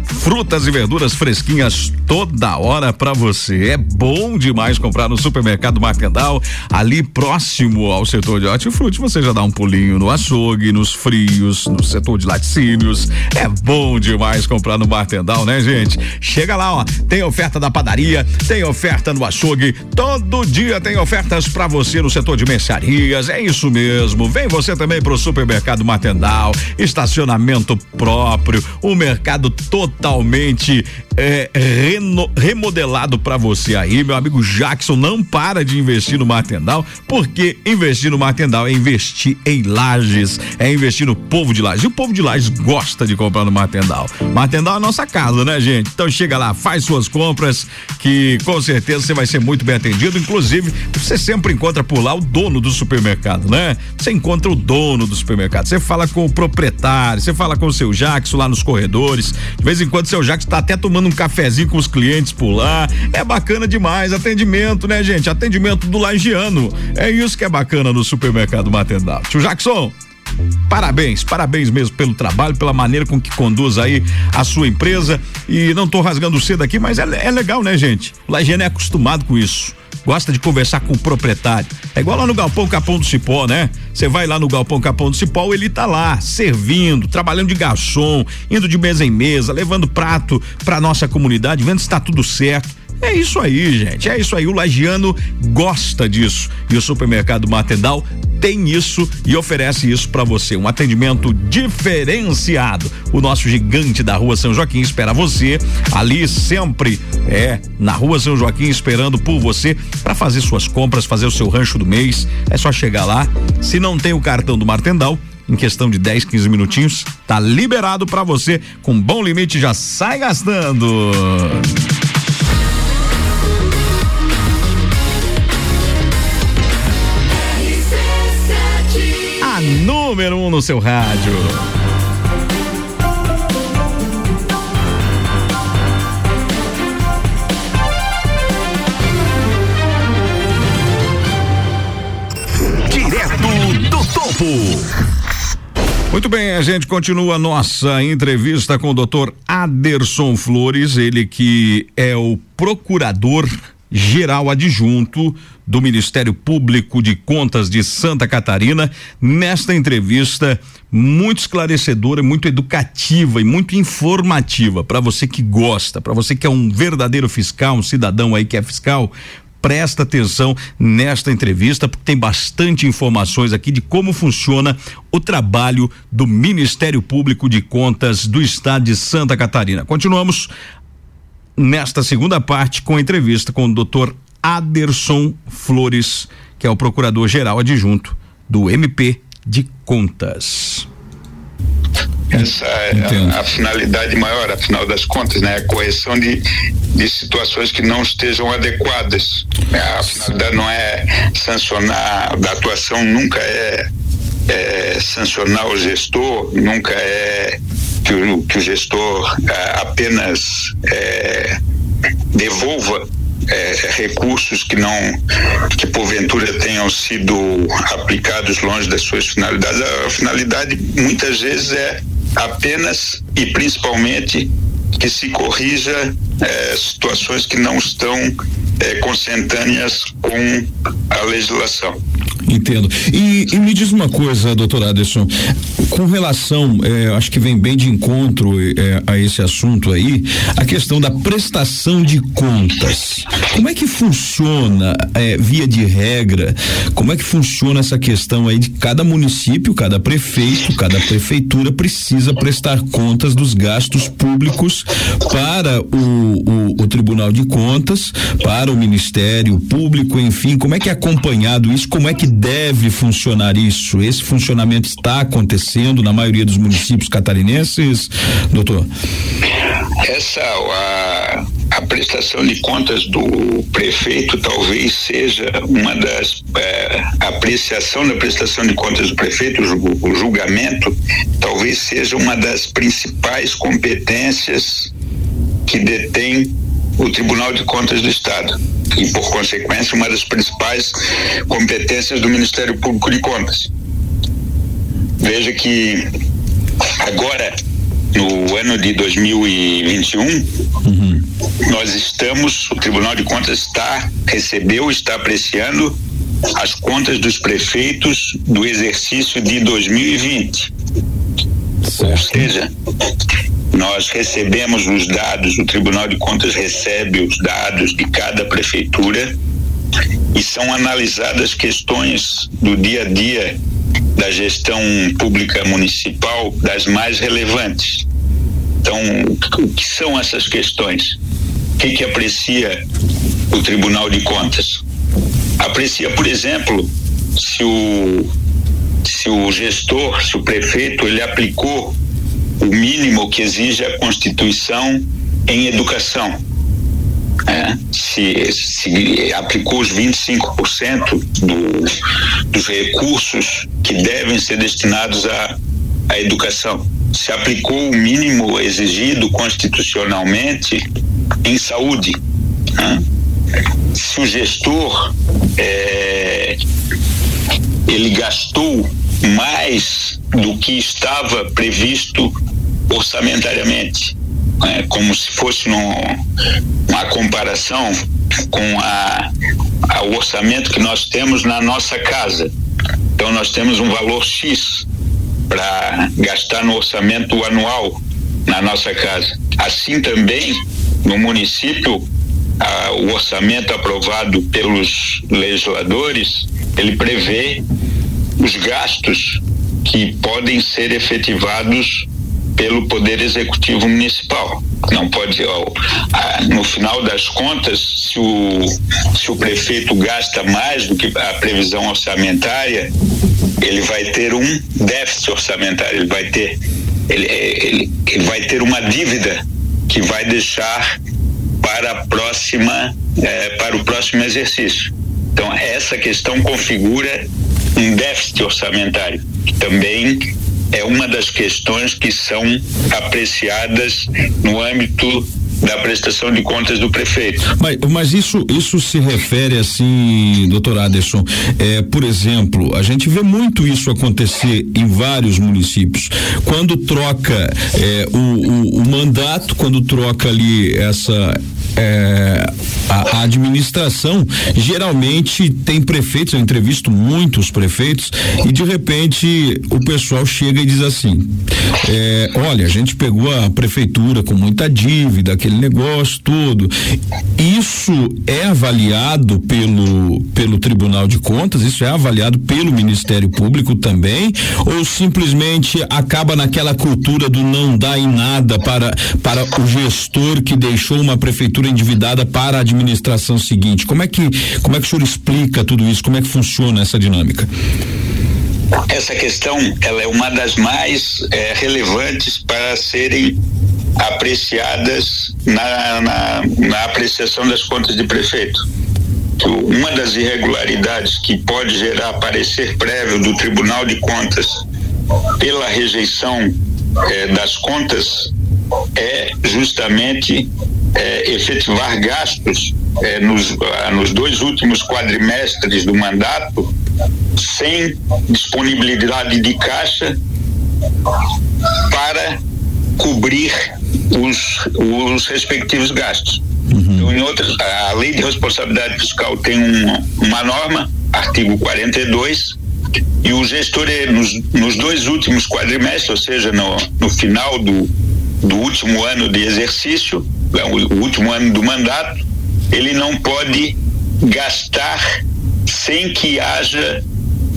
Frutas e verduras fresquinhas toda hora para você. É bom demais comprar no supermercado Marcandal, ali próximo ao setor de hortifruti. Você já dá um pulinho no açougue, nos frios, no setor de laticínios. É bom demais comprar no Martendal, né, gente? Chega lá, ó. Tem oferta da padaria, tem oferta no açougue. Todo dia tem ofertas para você no setor de mercearias. É isso mesmo. Vem você também pro supermercado Martendal. Estacionamento próprio, o mercado total totalmente é, reno, remodelado para você aí. Meu amigo Jackson não para de investir no Martendal, porque investir no Martendal é investir em lajes, é investir no povo de lajes. E o povo de lajes gosta de comprar no Martendal. Martendal é a nossa casa, né, gente? Então chega lá, faz suas compras, que com certeza você vai ser muito bem atendido. Inclusive, você sempre encontra por lá o dono do supermercado, né? Você encontra o dono do supermercado. Você fala com o proprietário, você fala com o seu Jackson lá nos corredores. De vez em enquanto seu Jacques está até tomando um cafezinho com os clientes por lá. É bacana demais. Atendimento, né, gente? Atendimento do lagiano. É isso que é bacana no supermercado Matendal. Tio Jackson. Parabéns, parabéns mesmo pelo trabalho, pela maneira com que conduz aí a sua empresa. E não estou rasgando cedo aqui, mas é, é legal, né, gente? O Lagiano é acostumado com isso gosta de conversar com o proprietário. É igual lá no Galpão Capão do Cipó, né? Você vai lá no Galpão Capão do Cipó, ele tá lá, servindo, trabalhando de garçom, indo de mesa em mesa, levando prato pra nossa comunidade, vendo se tá tudo certo. É isso aí, gente. É isso aí. O lagiano gosta disso. E o supermercado Matendal tem isso e oferece isso para você. Um atendimento diferenciado. O nosso gigante da Rua São Joaquim espera você ali sempre é na Rua São Joaquim esperando por você para fazer suas compras, fazer o seu rancho do mês. É só chegar lá. Se não tem o cartão do Martendal, em questão de 10, 15 minutinhos, tá liberado para você com bom limite, já sai gastando. Número um no seu rádio. Direto do topo. Muito bem, a gente continua a nossa entrevista com o doutor Aderson Flores, ele que é o procurador geral adjunto do Ministério Público de Contas de Santa Catarina, nesta entrevista muito esclarecedora, muito educativa e muito informativa para você que gosta, para você que é um verdadeiro fiscal, um cidadão aí que é fiscal, presta atenção nesta entrevista, porque tem bastante informações aqui de como funciona o trabalho do Ministério Público de Contas do Estado de Santa Catarina. Continuamos nesta segunda parte com a entrevista com o doutor Aderson Flores, que é o procurador-geral adjunto do MP de Contas. Essa é a, a, finalidade maior, afinal das contas, né? A correção de, de situações que não estejam adequadas. A finalidade não é sancionar, da atuação nunca é, é sancionar o gestor, nunca é que o, que o gestor é, apenas é, devolva é, recursos que não que porventura tenham sido aplicados longe das suas finalidades. A finalidade muitas vezes é apenas e principalmente que se corrija é, situações que não estão é, consentâneas com a legislação. Entendo. E, e, me diz uma coisa, doutor Aderson, com relação, é, acho que vem bem de encontro é, a esse assunto aí, a questão da prestação de contas. Como é que funciona, é, via de regra, como é que funciona essa questão aí de cada município, cada prefeito, cada prefeitura precisa prestar contas dos gastos públicos para o, o, o Tribunal de Contas, para o Ministério Público, enfim, como é que é acompanhado isso, como é que deve funcionar isso? Esse funcionamento está acontecendo na maioria dos municípios catarinenses, doutor? Essa a, a prestação de contas do prefeito talvez seja uma das é, apreciação da prestação de contas do prefeito, o julgamento, talvez seja uma das principais competências que detém o Tribunal de Contas do Estado e, por consequência, uma das principais competências do Ministério Público de Contas. Veja que agora, no ano de 2021, uhum. nós estamos, o Tribunal de Contas está, recebeu, está apreciando as contas dos prefeitos do exercício de 2020. Certo. Ou seja, nós recebemos os dados, o Tribunal de Contas recebe os dados de cada prefeitura e são analisadas questões do dia a dia da gestão pública municipal das mais relevantes. Então, o que são essas questões? O que, que aprecia o Tribunal de Contas? Aprecia, por exemplo, se o, se o gestor, se o prefeito, ele aplicou o mínimo que exige a Constituição em educação. É, se, se aplicou os 25% do, dos recursos que devem ser destinados à, à educação. Se aplicou o mínimo exigido constitucionalmente em saúde. Né? Se o gestor é, ele gastou mais do que estava previsto orçamentariamente, né? como se fosse uma comparação com a, a, o orçamento que nós temos na nossa casa. Então nós temos um valor X para gastar no orçamento anual na nossa casa. Assim também no município a, o orçamento aprovado pelos legisladores ele prevê os gastos que podem ser efetivados pelo Poder Executivo Municipal. Não pode, ó, no final das contas, se o, se o prefeito gasta mais do que a previsão orçamentária, ele vai ter um déficit orçamentário, ele vai ter, ele, ele, ele vai ter uma dívida que vai deixar para a próxima, eh, para o próximo exercício. Então, essa questão configura um déficit orçamentário, que também é uma das questões que são apreciadas no âmbito da prestação de contas do prefeito. Mas, mas isso isso se refere assim, doutor Aderson, é, por exemplo, a gente vê muito isso acontecer em vários municípios. Quando troca é, o, o, o, mandato, quando troca ali essa é, a, a, administração, geralmente tem prefeitos, eu entrevisto muitos prefeitos, e de repente o pessoal chega e diz assim: é, olha, a gente pegou a prefeitura com muita dívida, aquele negócio todo. Isso é avaliado pelo, pelo Tribunal de Contas, isso é avaliado pelo Ministério Público também, ou simplesmente acaba naquela cultura do não dar em nada para, para o gestor que deixou uma prefeitura endividada para a administração seguinte? Como é que, como é que o senhor explica tudo isso? Como é que funciona essa dinâmica? Essa questão ela é uma das mais é, relevantes para serem apreciadas na, na, na apreciação das contas de prefeito. Uma das irregularidades que pode gerar parecer prévio do Tribunal de Contas pela rejeição eh, das contas é justamente eh, efetivar gastos eh, nos, ah, nos dois últimos quadrimestres do mandato sem disponibilidade de caixa para cobrir os, os respectivos gastos. Uhum. Então em outras, a lei de responsabilidade fiscal tem um, uma norma, artigo 42, e o gestor, nos, nos dois últimos quadrimestres, ou seja, no, no final do, do último ano de exercício, é, o último ano do mandato, ele não pode gastar sem que haja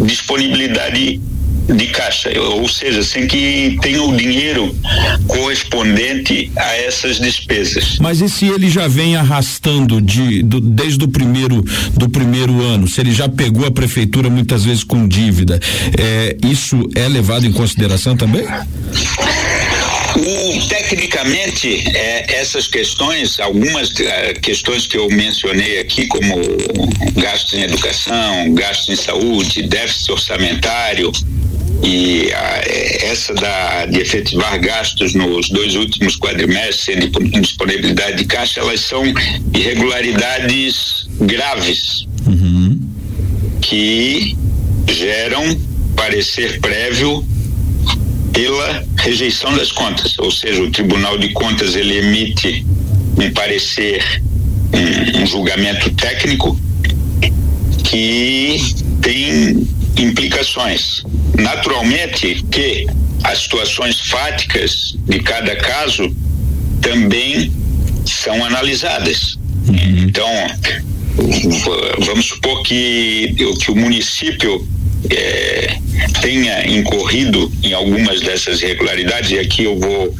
disponibilidade de caixa, ou seja, sem que tenha o dinheiro correspondente a essas despesas. Mas e se ele já vem arrastando de, do, desde o primeiro do primeiro ano, se ele já pegou a prefeitura muitas vezes com dívida, é, isso é levado em consideração também? O, tecnicamente, é, essas questões, algumas é, questões que eu mencionei aqui, como gastos em educação, gastos em saúde, déficit orçamentário, e a, é, essa da, de efetivar gastos nos dois últimos quadrimestres sem disponibilidade de caixa, elas são irregularidades graves uhum. que geram parecer prévio pela rejeição das contas, ou seja, o Tribunal de Contas ele emite um parecer, um, um julgamento técnico que tem implicações. Naturalmente que as situações fáticas de cada caso também são analisadas. Então, vamos supor que, que o município é, tenha incorrido em algumas dessas irregularidades, e aqui eu vou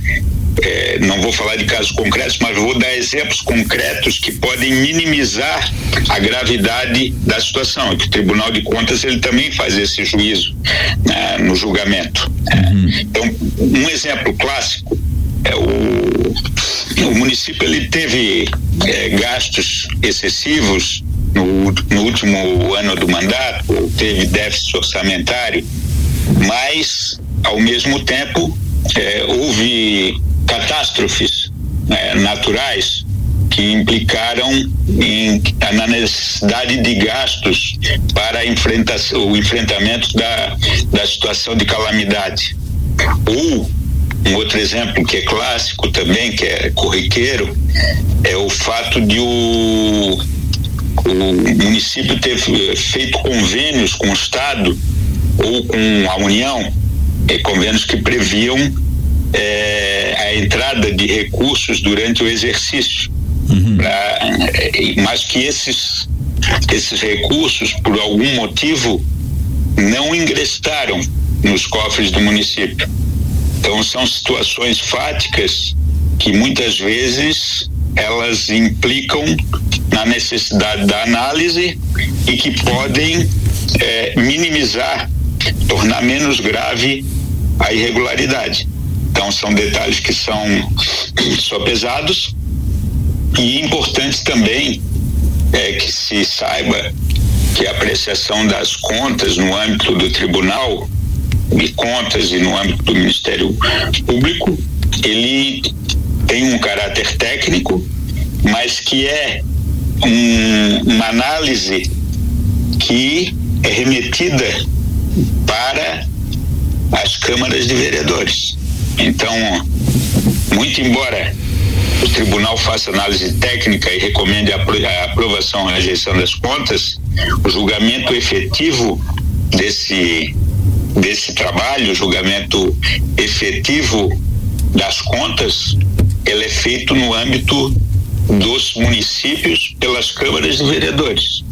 é, não vou falar de casos concretos, mas vou dar exemplos concretos que podem minimizar a gravidade da situação. Que o Tribunal de Contas ele também faz esse juízo né, no julgamento. Uhum. Então, um exemplo clássico é o, o município ele teve é, gastos excessivos no, no último ano do mandato, teve déficit orçamentário, mas ao mesmo tempo é, houve catástrofes é, naturais que implicaram em, na necessidade de gastos para enfrentar, o enfrentamento da, da situação de calamidade. Ou um outro exemplo que é clássico também, que é corriqueiro, é o fato de o, o município ter feito convênios com o Estado ou com a União, convênios que previam é, a entrada de recursos durante o exercício. Uhum. Pra, é, mas que esses, esses recursos, por algum motivo, não ingressaram nos cofres do município. Então são situações fáticas que muitas vezes elas implicam na necessidade da análise e que podem é, minimizar, tornar menos grave a irregularidade. Então são detalhes que são só pesados e importantes também é que se saiba que a apreciação das contas no âmbito do tribunal de contas e no âmbito do Ministério Público, ele tem um caráter técnico, mas que é um, uma análise que é remetida para as câmaras de vereadores. Então, muito embora o tribunal faça análise técnica e recomende a aprovação e rejeição das contas, o julgamento efetivo desse desse trabalho, o julgamento efetivo das contas, ele é feito no âmbito dos municípios pelas câmaras de vereadores.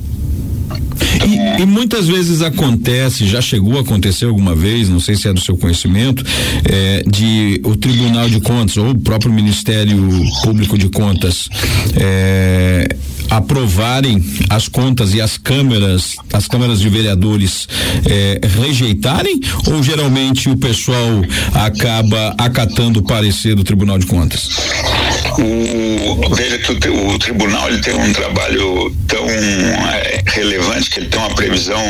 E, e, muitas vezes acontece, já chegou a acontecer alguma vez, não sei se é do seu conhecimento, é, de o Tribunal de Contas ou o próprio Ministério Público de Contas é, aprovarem as contas e as câmeras, as câmeras de vereadores é, rejeitarem ou geralmente o pessoal acaba acatando o parecer do Tribunal de Contas? O, o, o tribunal ele tem um trabalho tão é, que ele tem uma previsão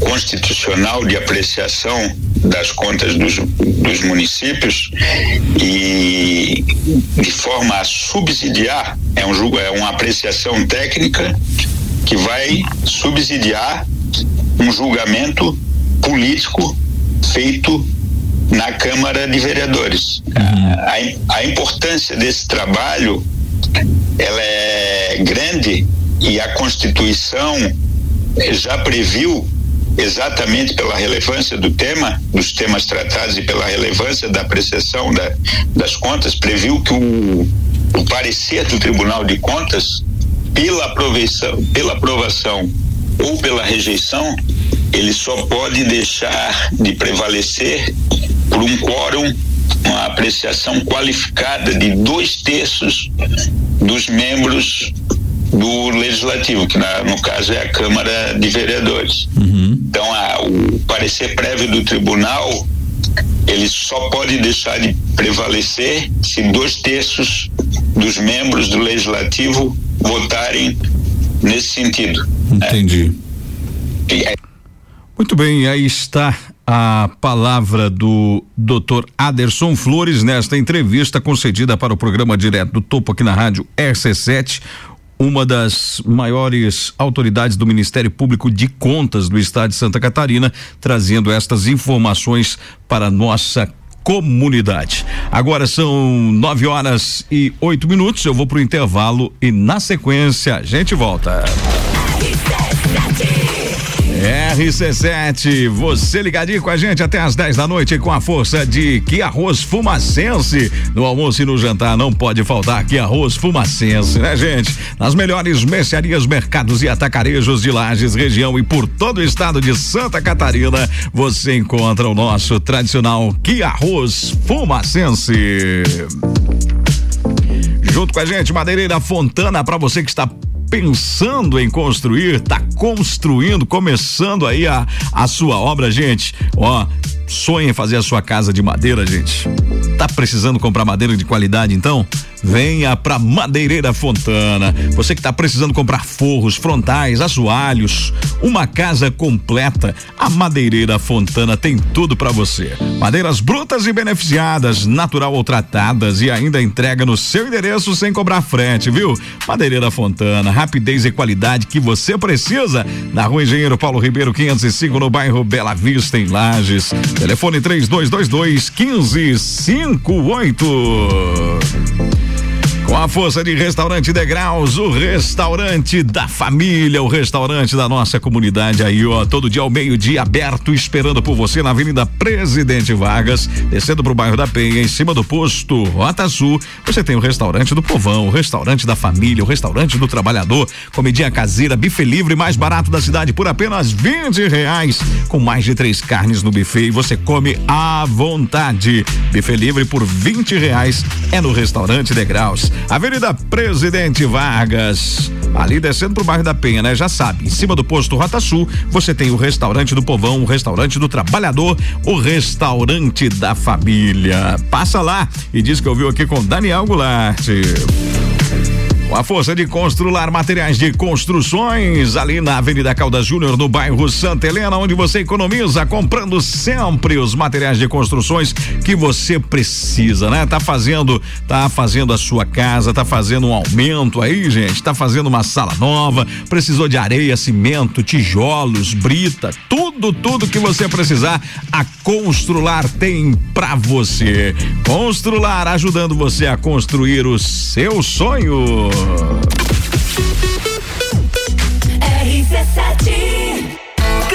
constitucional de apreciação das contas dos, dos municípios e de forma a subsidiar é um é uma apreciação técnica que vai subsidiar um julgamento político feito na Câmara de Vereadores. Uhum. A, a importância desse trabalho ela é grande e a Constituição já previu exatamente pela relevância do tema, dos temas tratados e pela relevância da apreciação da, das contas, previu que o, o parecer do Tribunal de Contas, pela aprovação, pela aprovação ou pela rejeição, ele só pode deixar de prevalecer por um quórum, uma apreciação qualificada de dois terços dos membros do legislativo, que na, no caso é a Câmara de Vereadores. Uhum. Então, a, o parecer prévio do tribunal ele só pode deixar de prevalecer se dois terços dos membros do legislativo votarem nesse sentido. Entendi. É. Muito bem, aí está a palavra do Dr. Aderson Flores nesta entrevista concedida para o programa Direto do Topo aqui na rádio RC7 uma das maiores autoridades do Ministério Público de Contas do Estado de Santa Catarina, trazendo estas informações para nossa comunidade. Agora são nove horas e oito minutos. Eu vou para o intervalo e na sequência a gente volta. RC7, você ligadinho com a gente até as 10 da noite com a força de que arroz fumacense. No almoço e no jantar não pode faltar que arroz fumacense, né, gente? Nas melhores mercearias, mercados e atacarejos de Lages, região e por todo o estado de Santa Catarina, você encontra o nosso tradicional que arroz fumacense. Junto com a gente, Madeireira Fontana, para você que está pensando em construir, tá construindo, começando aí a, a sua obra, gente. Ó, sonha em fazer a sua casa de madeira, gente. Tá precisando comprar madeira de qualidade, então? Venha para Madeireira Fontana. Você que está precisando comprar forros, frontais, assoalhos, uma casa completa, a Madeireira Fontana tem tudo para você. Madeiras brutas e beneficiadas, natural ou tratadas e ainda entrega no seu endereço sem cobrar frete, viu? Madeireira Fontana, rapidez e qualidade que você precisa. Na Rua Engenheiro Paulo Ribeiro 505 no bairro Bela Vista em Lages. Telefone 3222 1558. Com a força de Restaurante Degraus, o restaurante da família, o restaurante da nossa comunidade aí, ó, todo dia ao meio-dia aberto, esperando por você na Avenida Presidente Vargas, descendo pro bairro da Penha, em cima do posto Rota Sul. Você tem o restaurante do povão, o restaurante da família, o restaurante do trabalhador, comidinha caseira, bife livre mais barato da cidade por apenas 20 reais, com mais de três carnes no buffet e você come à vontade. Bife livre por 20 reais é no restaurante Degraus. Avenida Presidente Vargas, ali descendo pro bairro da Penha, né? Já sabe, em cima do posto Rota Sul, você tem o restaurante do povão, o restaurante do trabalhador, o restaurante da família. Passa lá e diz que ouviu aqui com Daniel Goulart. A força de Constrular Materiais de Construções, ali na Avenida Caldas Júnior, no bairro Santa Helena, onde você economiza comprando sempre os materiais de construções que você precisa, né? Tá fazendo, tá fazendo a sua casa, tá fazendo um aumento aí, gente, tá fazendo uma sala nova, precisou de areia, cimento, tijolos, brita, tudo, tudo que você precisar, a Constrular tem pra você. Constrular ajudando você a construir o seu sonho. RC7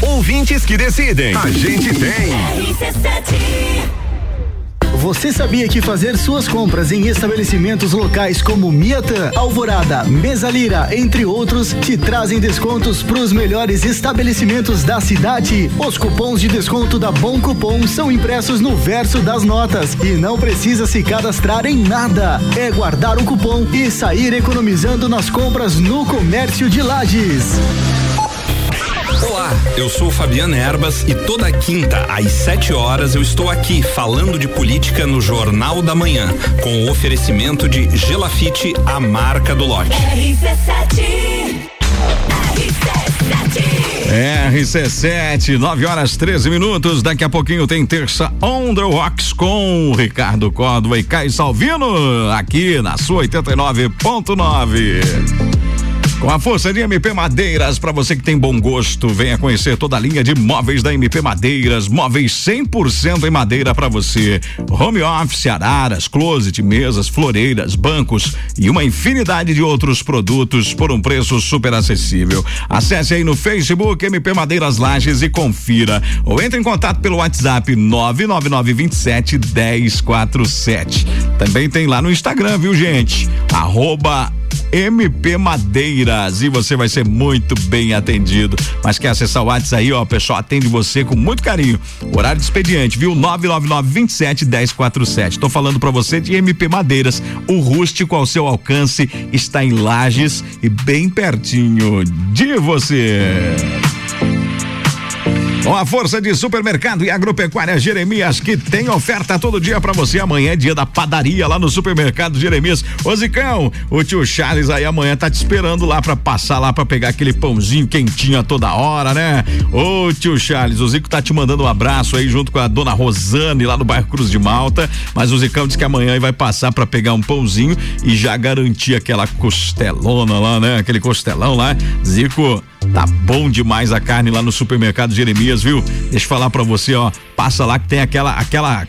Ouvintes que decidem. A gente tem. Você sabia que fazer suas compras em estabelecimentos locais como Miatan, Alvorada, Mesalira, entre outros, te trazem descontos para os melhores estabelecimentos da cidade? Os cupons de desconto da Bom Cupom são impressos no verso das notas e não precisa se cadastrar em nada. É guardar o cupom e sair economizando nas compras no comércio de Lages. Olá, eu sou Fabiana Erbas e toda quinta às 7 horas eu estou aqui falando de política no Jornal da Manhã, com o oferecimento de Gelafite, a marca do lote. RC7, 9 horas 13 minutos. Daqui a pouquinho tem terça On the Rocks com Ricardo Córdova e Caio Salvino, aqui na sua 89.9. Com a força de MP Madeiras, para você que tem bom gosto, venha conhecer toda a linha de móveis da MP Madeiras, móveis 100% em madeira para você. Home office, araras, closet, mesas, floreiras, bancos e uma infinidade de outros produtos por um preço super acessível. Acesse aí no Facebook MP Madeiras Lages e confira. Ou entre em contato pelo WhatsApp 99927 1047. Também tem lá no Instagram, viu, gente? Arroba MP E você vai ser muito bem atendido. Mas quer acessar o WhatsApp aí, ó, pessoal atende você com muito carinho. Horário de expediente, viu? 999 27 1047. Tô falando para você de MP Madeiras. O rústico ao seu alcance está em Lages e bem pertinho de você. Com a força de supermercado e agropecuária Jeremias, que tem oferta todo dia para você. Amanhã é dia da padaria lá no supermercado Jeremias. Ô Zicão, o tio Charles aí amanhã tá te esperando lá para passar lá para pegar aquele pãozinho quentinho a toda hora, né? Ô tio Charles, o Zico tá te mandando um abraço aí junto com a dona Rosane lá no bairro Cruz de Malta. Mas o Zicão disse que amanhã vai passar para pegar um pãozinho e já garantir aquela costelona lá, né? Aquele costelão lá. Zico, Tá bom demais a carne lá no supermercado Jeremias, viu? Deixa eu falar para você, ó. Passa lá que tem aquela aquela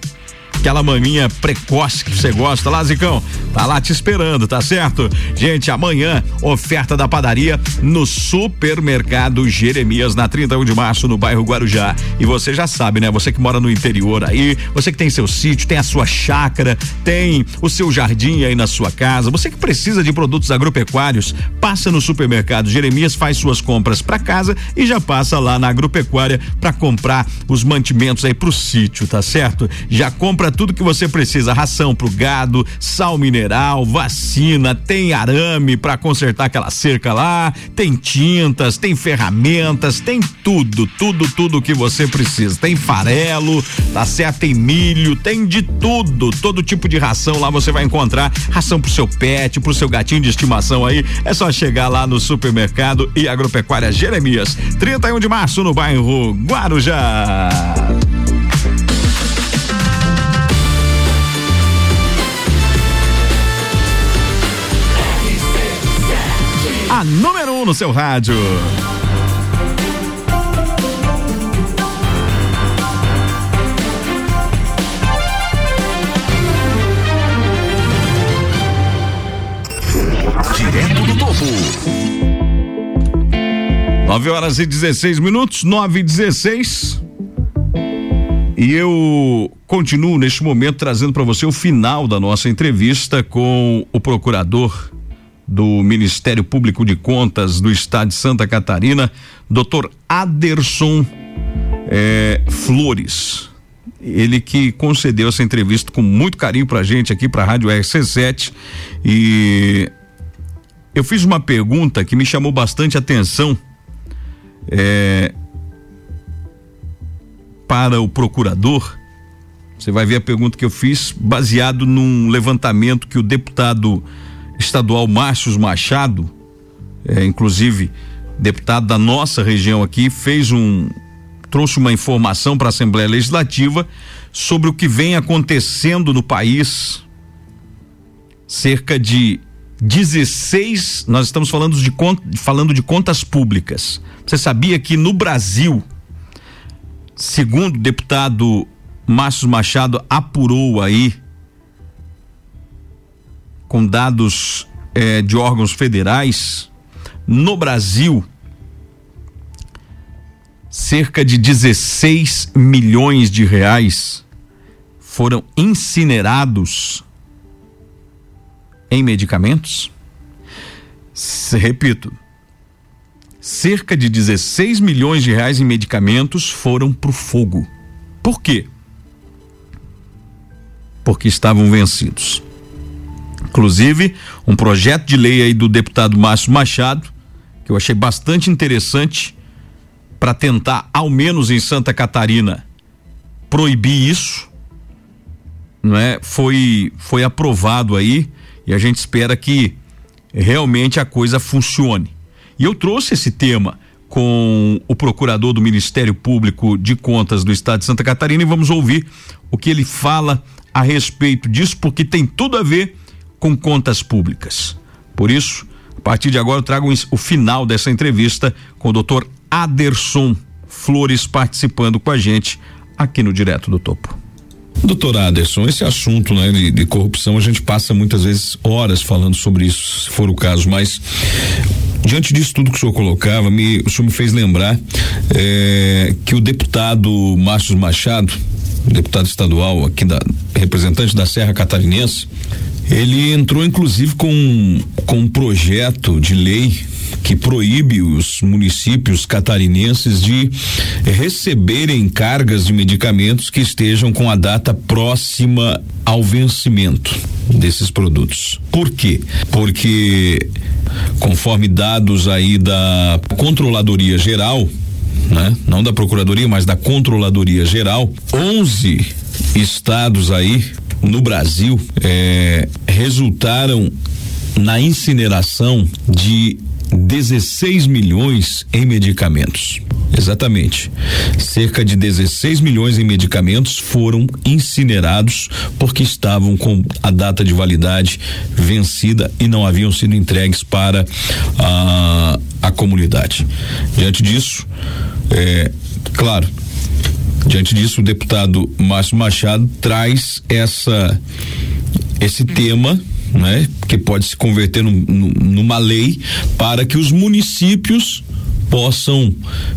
aquela maminha precoce que você gosta lá, Zicão. Tá lá te esperando, tá certo? Gente, amanhã, oferta da padaria no supermercado Jeremias, na 31 de março, no bairro Guarujá. E você já sabe, né? Você que mora no interior aí, você que tem seu sítio, tem a sua chácara, tem o seu jardim aí na sua casa, você que precisa de produtos agropecuários, passa no supermercado Jeremias, faz suas compras para casa e já passa lá na agropecuária para comprar os mantimentos aí pro sítio, tá certo? Já compra tudo que você precisa: ração pro gado, sal mineral, vacina, tem arame para consertar aquela cerca lá, tem tintas, tem ferramentas, tem tudo, tudo, tudo que você precisa. Tem farelo, tá certo? Tem milho, tem de tudo, todo tipo de ração lá você vai encontrar. Ração pro seu pet, pro seu gatinho de estimação aí. É só chegar lá no supermercado e agropecuária Jeremias. 31 de março no bairro Guarujá. Número 1 um no seu rádio. Direto do topo. 9 horas e 16 minutos, 9 e 16. E eu continuo neste momento trazendo para você o final da nossa entrevista com o procurador do Ministério Público de Contas do Estado de Santa Catarina, Dr. Aderson é, Flores. Ele que concedeu essa entrevista com muito carinho pra gente aqui pra Rádio RC7 e eu fiz uma pergunta que me chamou bastante atenção é, para o procurador. Você vai ver a pergunta que eu fiz baseado num levantamento que o deputado estadual Márcio Machado, é, inclusive deputado da nossa região aqui, fez um trouxe uma informação para a Assembleia Legislativa sobre o que vem acontecendo no país. Cerca de 16, nós estamos falando de, falando de contas públicas. Você sabia que no Brasil, segundo o deputado Márcio Machado apurou aí, com dados eh, de órgãos federais, no Brasil, cerca de 16 milhões de reais foram incinerados em medicamentos? Se, repito, cerca de 16 milhões de reais em medicamentos foram para o fogo. Por quê? Porque estavam vencidos. Inclusive, um projeto de lei aí do deputado Márcio Machado, que eu achei bastante interessante, para tentar, ao menos em Santa Catarina, proibir isso, não é? Foi foi aprovado aí e a gente espera que realmente a coisa funcione. E eu trouxe esse tema com o procurador do Ministério Público de Contas do Estado de Santa Catarina e vamos ouvir o que ele fala a respeito disso, porque tem tudo a ver com contas públicas. Por isso, a partir de agora eu trago o final dessa entrevista com o doutor Aderson Flores participando com a gente aqui no Direto do Topo. Doutor Aderson, esse assunto né, de, de, corrupção, a gente passa muitas vezes horas falando sobre isso, se for o caso, mas diante disso tudo que o senhor colocava, me, o senhor me fez lembrar é, que o deputado Márcio Machado, deputado estadual aqui da representante da Serra Catarinense, ele entrou inclusive com, com um projeto de lei que proíbe os municípios catarinenses de receberem cargas de medicamentos que estejam com a data próxima ao vencimento desses produtos. Por quê? Porque conforme dados aí da Controladoria Geral, né? Não da Procuradoria, mas da Controladoria Geral, 11 estados aí no Brasil eh, resultaram na incineração de 16 milhões em medicamentos. Exatamente. Cerca de 16 milhões em medicamentos foram incinerados porque estavam com a data de validade vencida e não haviam sido entregues para a, a comunidade. Diante disso, é, claro, diante disso, o deputado Márcio Machado traz essa esse tema né? Que pode se converter num, numa lei para que os municípios possam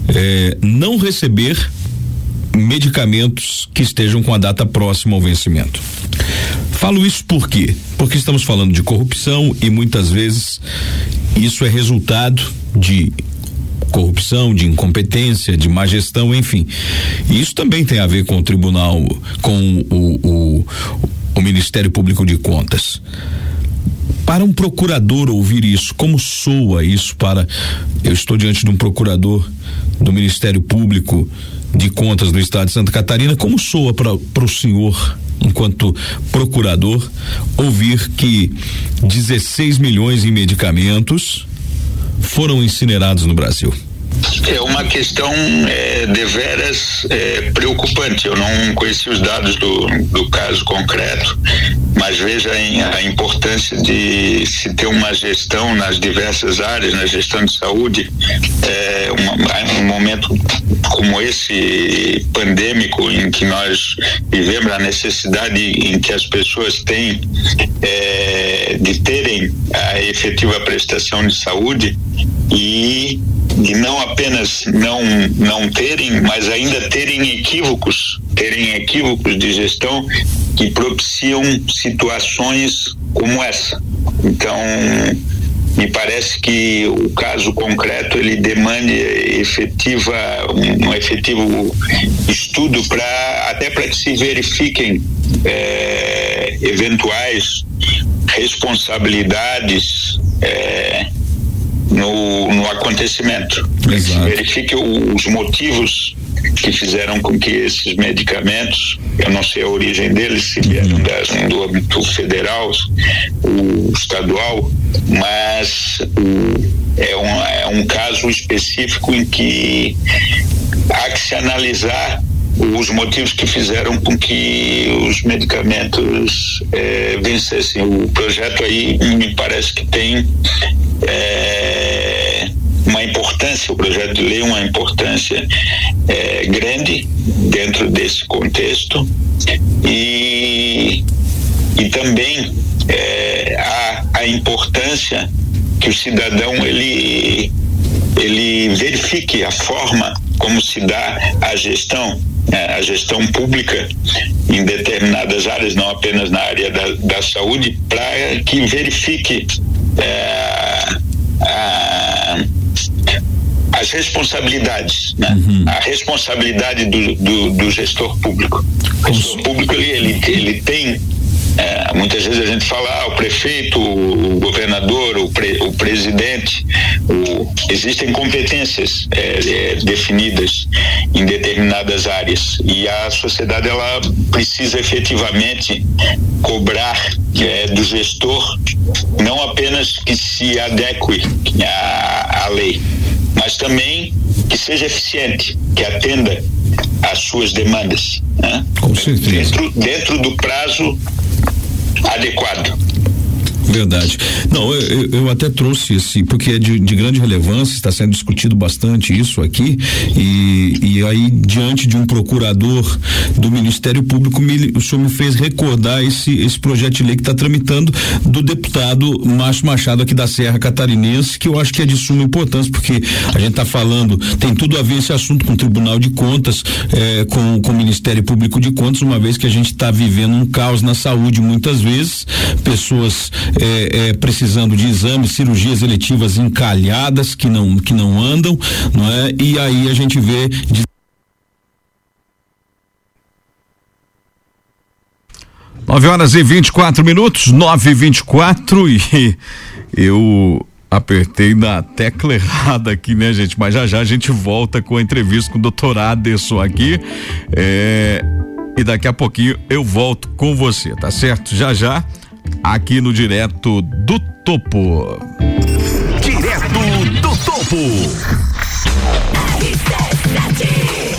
eh, não receber medicamentos que estejam com a data próxima ao vencimento. Falo isso por quê? Porque estamos falando de corrupção e muitas vezes isso é resultado de corrupção, de incompetência, de má gestão, enfim. Isso também tem a ver com o tribunal, com o, o, o Ministério Público de Contas. Para um procurador ouvir isso, como soa isso para. Eu estou diante de um procurador do Ministério Público de Contas do Estado de Santa Catarina, como soa para o senhor, enquanto procurador, ouvir que 16 milhões em medicamentos foram incinerados no Brasil? É uma questão é, deveras é, preocupante. Eu não conheci os dados do, do caso concreto, mas veja a importância de se ter uma gestão nas diversas áreas, na gestão de saúde, é, uma, um momento como esse pandêmico em que nós vivemos a necessidade em que as pessoas têm é, de terem a efetiva prestação de saúde e de não apenas não não terem, mas ainda terem equívocos, terem equívocos de gestão que propiciam situações como essa. Então, me parece que o caso concreto ele demanda efetiva um, um efetivo estudo para até para que se verifiquem é, eventuais responsabilidades é, no, no acontecimento. Exato. Verifique os motivos que fizeram com que esses medicamentos, eu não sei a origem deles, se vieram uhum. do âmbito federal, o estadual, mas é, um, é um caso específico em que há que se analisar os motivos que fizeram com que os medicamentos é, vencessem. O projeto aí me parece que tem é, importância, o projeto de lei uma importância é, grande dentro desse contexto. E, e também é, a, a importância que o cidadão ele ele verifique a forma como se dá a gestão é, a gestão pública em determinadas áreas, não apenas na área da, da saúde, para que verifique é, a, as responsabilidades, né? uhum. a responsabilidade do, do, do, gestor público. O gestor público ele, ele, ele tem É, muitas vezes a gente fala, ah, o prefeito, o governador, o, pre, o presidente, o, existem competências é, é, definidas em determinadas áreas e a sociedade ela precisa efetivamente cobrar é, do gestor não apenas que se adeque à, à lei, mas também que seja eficiente, que atenda às suas demandas. Né? Com certeza. Dentro, dentro do prazo adequado. Verdade. Não, eu, eu, até trouxe esse, porque é de, de, grande relevância, está sendo discutido bastante isso aqui, e, e aí, diante de um procurador do Ministério Público, me, o senhor me fez recordar esse, esse projeto de lei que está tramitando do deputado Márcio Machado aqui da Serra Catarinense, que eu acho que é de suma importância, porque a gente está falando, tem tudo a ver esse assunto com o Tribunal de Contas, eh, com, com o Ministério Público de Contas, uma vez que a gente está vivendo um caos na saúde muitas vezes, pessoas é, é, precisando de exames, cirurgias eletivas encalhadas que não que não andam, não é? E aí a gente vê Nove horas e 24 minutos, nove e vinte e quatro e eu apertei na tecla errada aqui, né, gente? Mas já já a gente volta com a entrevista com o doutor Aderson aqui. É, e daqui a pouquinho eu volto com você, tá certo? Já já aqui no Direto do Topo. Direto do Topo.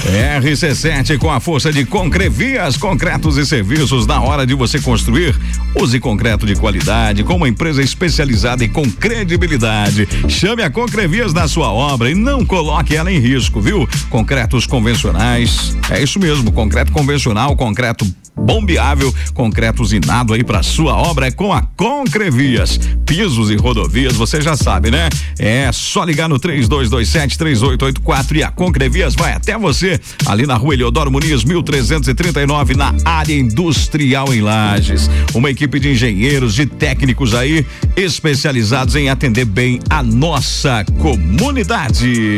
RC7 com a força de Concrevias, concretos e serviços na hora de você construir. Use concreto de qualidade com uma empresa especializada e com credibilidade. Chame a Concrevias na sua obra e não coloque ela em risco, viu? Concretos convencionais, é isso mesmo, concreto convencional, concreto bombeável, concreto usinado aí para sua obra é com a Concrevias. Pisos e rodovias, você já sabe, né? É só ligar no 3227 3884 e a Concrevias vai até você, ali na rua Eleodoro Muniz, 1339, na área industrial em Lages. Uma equipe de engenheiros, de técnicos aí, especializados em atender bem a nossa comunidade.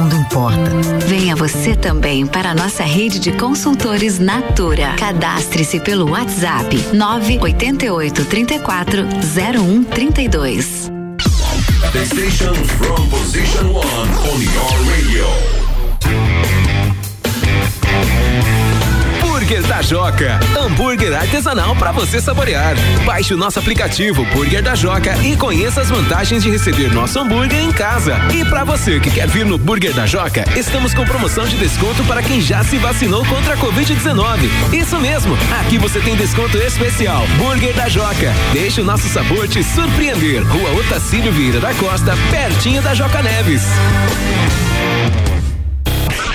importa. Venha você também para a nossa rede de consultores Natura. Cadastre-se pelo WhatsApp 988 34 0132. The station from position one on your radio. Burger da Joca. Hambúrguer artesanal para você saborear. Baixe o nosso aplicativo Burger da Joca e conheça as vantagens de receber nosso hambúrguer em casa. E para você que quer vir no Burger da Joca, estamos com promoção de desconto para quem já se vacinou contra a Covid-19. Isso mesmo, aqui você tem desconto especial. Burger da Joca. Deixe o nosso sabor te surpreender. Rua Otacílio Vieira da Costa, pertinho da Joca Neves.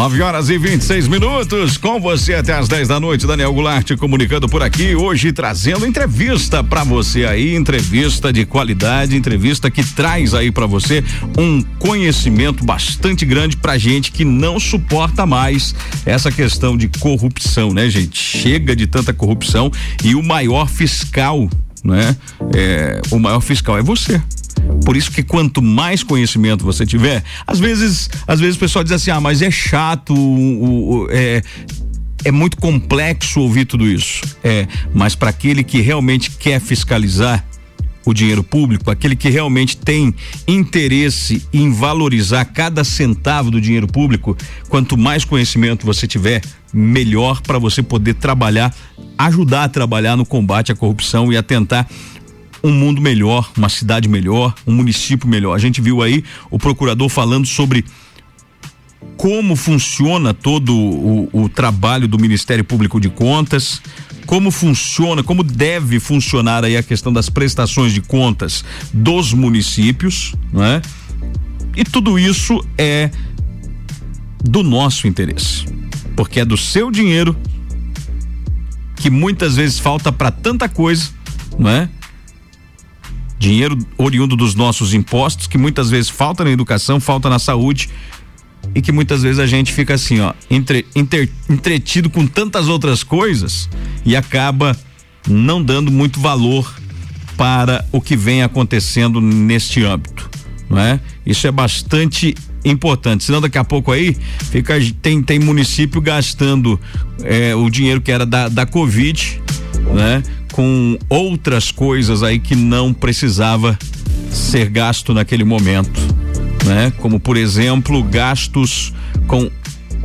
9 horas e 26 minutos, com você até as 10 da noite, Daniel Goulart comunicando por aqui, hoje trazendo entrevista para você aí, entrevista de qualidade, entrevista que traz aí para você um conhecimento bastante grande pra gente que não suporta mais essa questão de corrupção, né, gente? Chega de tanta corrupção e o maior fiscal, né? É, o maior fiscal é você. Por isso que quanto mais conhecimento você tiver, às vezes, às vezes o pessoal diz assim: "Ah, mas é chato, o, o, é é muito complexo ouvir tudo isso". É, mas para aquele que realmente quer fiscalizar o dinheiro público, aquele que realmente tem interesse em valorizar cada centavo do dinheiro público, quanto mais conhecimento você tiver, melhor para você poder trabalhar, ajudar a trabalhar no combate à corrupção e a tentar um mundo melhor, uma cidade melhor, um município melhor. A gente viu aí o procurador falando sobre como funciona todo o, o trabalho do Ministério Público de Contas, como funciona, como deve funcionar aí a questão das prestações de contas dos municípios, não é? E tudo isso é do nosso interesse, porque é do seu dinheiro que muitas vezes falta para tanta coisa, não é? Dinheiro oriundo dos nossos impostos, que muitas vezes falta na educação, falta na saúde e que muitas vezes a gente fica assim, ó, entre, inter, entretido com tantas outras coisas e acaba não dando muito valor para o que vem acontecendo neste âmbito, não é? Isso é bastante importante, senão daqui a pouco aí fica tem tem município gastando é, o dinheiro que era da, da Covid, né? Com outras coisas aí que não precisava ser gasto naquele momento, né? Como por exemplo gastos com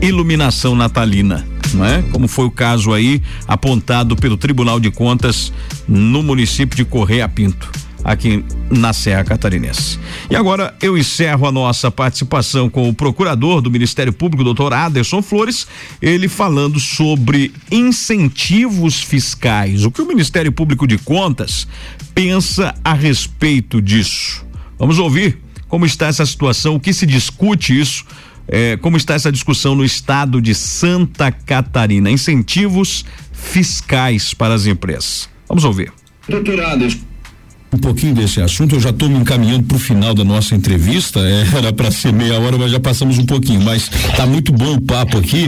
iluminação natalina, né? Como foi o caso aí apontado pelo Tribunal de Contas no município de Correia Pinto aqui na Serra Catarinense. E agora eu encerro a nossa participação com o procurador do Ministério Público, doutor Aderson Flores, ele falando sobre incentivos fiscais. O que o Ministério Público de Contas pensa a respeito disso? Vamos ouvir como está essa situação, o que se discute isso. É, como está essa discussão no estado de Santa Catarina? Incentivos fiscais para as empresas. Vamos ouvir. Doutor Aderson um pouquinho desse assunto. Eu já estou me encaminhando para o final da nossa entrevista. É, era para ser meia hora, mas já passamos um pouquinho. Mas tá muito bom o papo aqui.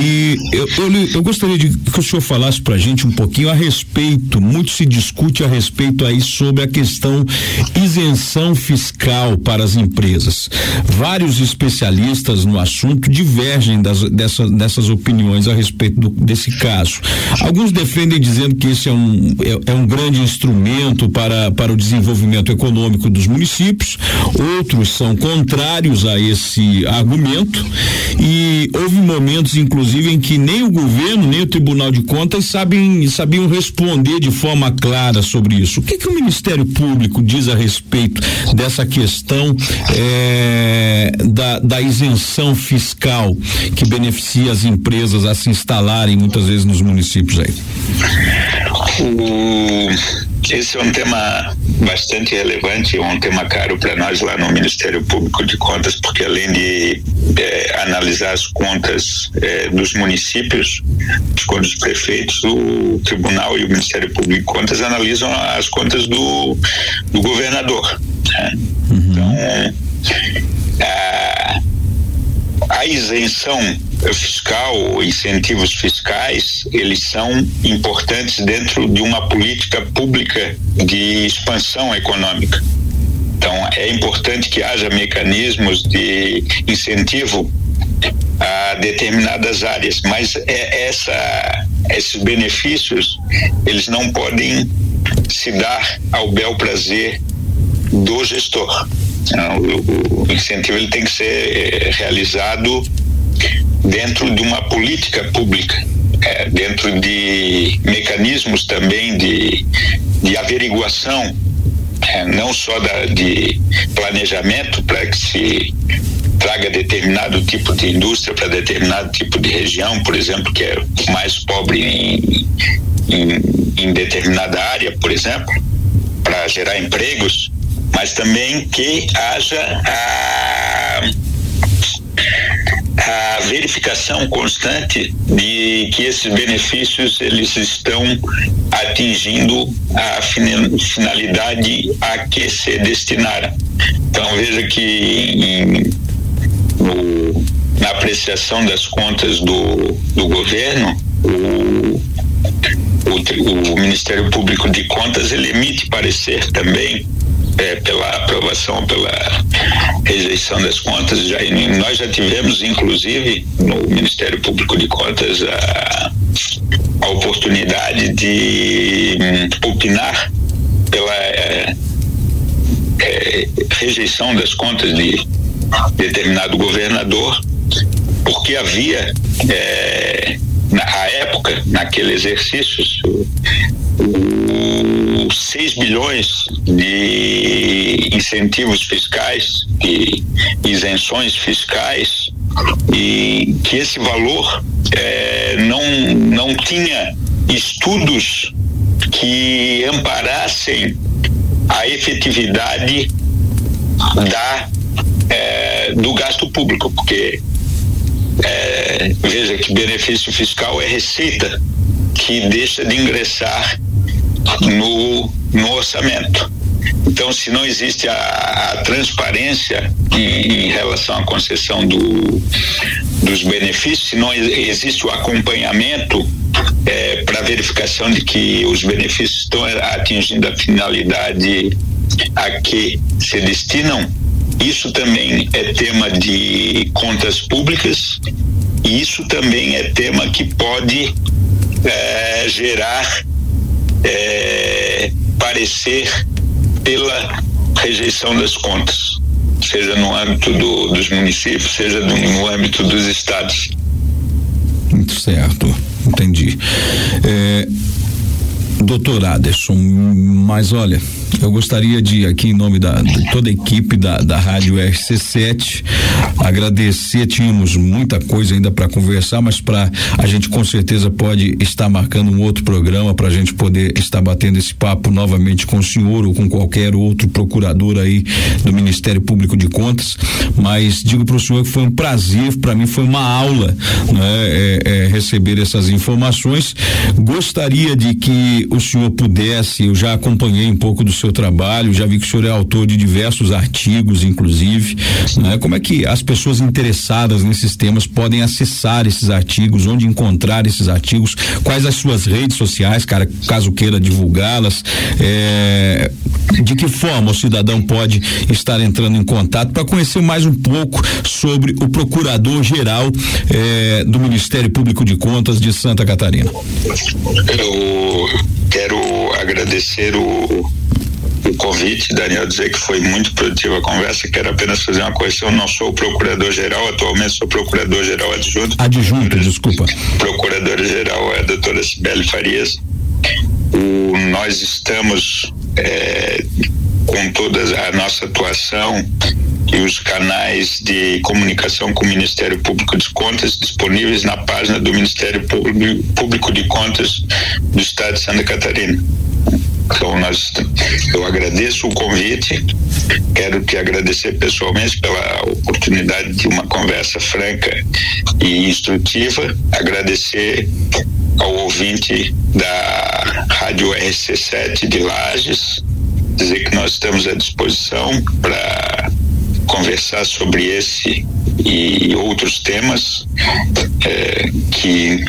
E eu, eu, eu gostaria de que o senhor falasse para a gente um pouquinho a respeito. Muito se discute a respeito aí sobre a questão isenção fiscal para as empresas. Vários especialistas no assunto divergem das, dessa, dessas opiniões a respeito do, desse caso. Alguns defendem dizendo que esse é um, é, é um grande instrumento para, para para o desenvolvimento econômico dos municípios, outros são contrários a esse argumento e houve momentos, inclusive, em que nem o governo, nem o Tribunal de Contas sabem, sabiam responder de forma clara sobre isso. O que, que o Ministério Público diz a respeito dessa questão é, da, da isenção fiscal que beneficia as empresas a se instalarem muitas vezes nos municípios aí? Esse é um tema bastante relevante, um tema caro para nós lá no Ministério Público de Contas, porque além de é, analisar as contas é, dos municípios, as contas dos prefeitos, o Tribunal e o Ministério Público de Contas analisam as contas do, do governador. Né? Uhum. Então, a, a isenção fiscal incentivos fiscais, eles são importantes dentro de uma política pública de expansão econômica. Então, é importante que haja mecanismos de incentivo a determinadas áreas, mas é essa, esses benefícios eles não podem se dar ao bel prazer do gestor. O, incentivo ele tem que ser eh, realizado dentro de uma política pública, é, dentro de mecanismos também de, de averiguação, é, não só da, de planejamento para que se traga determinado tipo de indústria para determinado tipo de região, por exemplo, que é mais pobre em, em, em determinada área, por exemplo, para gerar empregos, mas também que haja a a verificação constante de que esses benefícios eles estão atingindo a finalidade a que se destinaram. Então veja que em, no, na apreciação das contas do, do governo, o, o, o Ministério Público de Contas ele emite parecer também é, pela aprovação, pela rejeição das contas. Já, nós já tivemos, inclusive, no Ministério Público de Contas, a, a oportunidade de hum, opinar pela é, é, rejeição das contas de determinado governador, porque havia, é, na época, naquele exercício, o 6 bilhões de incentivos fiscais, de isenções fiscais, e que esse valor é, não, não tinha estudos que amparassem a efetividade da é, do gasto público, porque é, veja que benefício fiscal é receita que deixa de ingressar no, no orçamento. Então, se não existe a, a transparência em, em, relação à concessão do, dos benefícios, se não existe o acompanhamento é, para verificação de que os benefícios estão atingindo a finalidade a que se destinam, isso também é tema de contas públicas e isso também é tema que pode é, gerar é, parecer pela rejeição das contas, seja no âmbito do, dos municípios, seja no, no âmbito dos estados. Muito certo, entendi. É, doutor Aderson, mas olha, eu gostaria de, aqui em nome da, de toda a equipe da, da Rádio RC7, agradecer. Tínhamos muita coisa ainda para conversar, mas para a gente com certeza pode estar marcando um outro programa para a gente poder estar batendo esse papo novamente com o senhor ou com qualquer outro procurador aí do Ministério Público de Contas. Mas digo para o senhor que foi um prazer, para mim foi uma aula né, é, é, receber essas informações. Gostaria de que o senhor pudesse, eu já acompanhei um pouco do seu trabalho, já vi que o senhor é autor de diversos artigos, inclusive. Né? Como é que as pessoas interessadas nesses temas podem acessar esses artigos, onde encontrar esses artigos, quais as suas redes sociais, cara, caso queira divulgá-las, é, de que forma o cidadão pode estar entrando em contato para conhecer mais um pouco sobre o procurador-geral é, do Ministério Público de Contas de Santa Catarina. Eu quero agradecer o o convite, Daniel, dizer que foi muito produtiva a conversa. Quero apenas fazer uma correção. Não sou o procurador-geral, atualmente sou procurador-geral adjunto. Adjunto, desculpa. Procuradora-geral é a doutora Sibeli Farias. O, nós estamos é, com toda a nossa atuação e os canais de comunicação com o Ministério Público de Contas disponíveis na página do Ministério Público de Contas do Estado de Santa Catarina. Então, nós, eu agradeço o convite, quero te agradecer pessoalmente pela oportunidade de uma conversa franca e instrutiva, agradecer ao ouvinte da Rádio RC7 de Lages, dizer que nós estamos à disposição para conversar sobre esse e outros temas é, que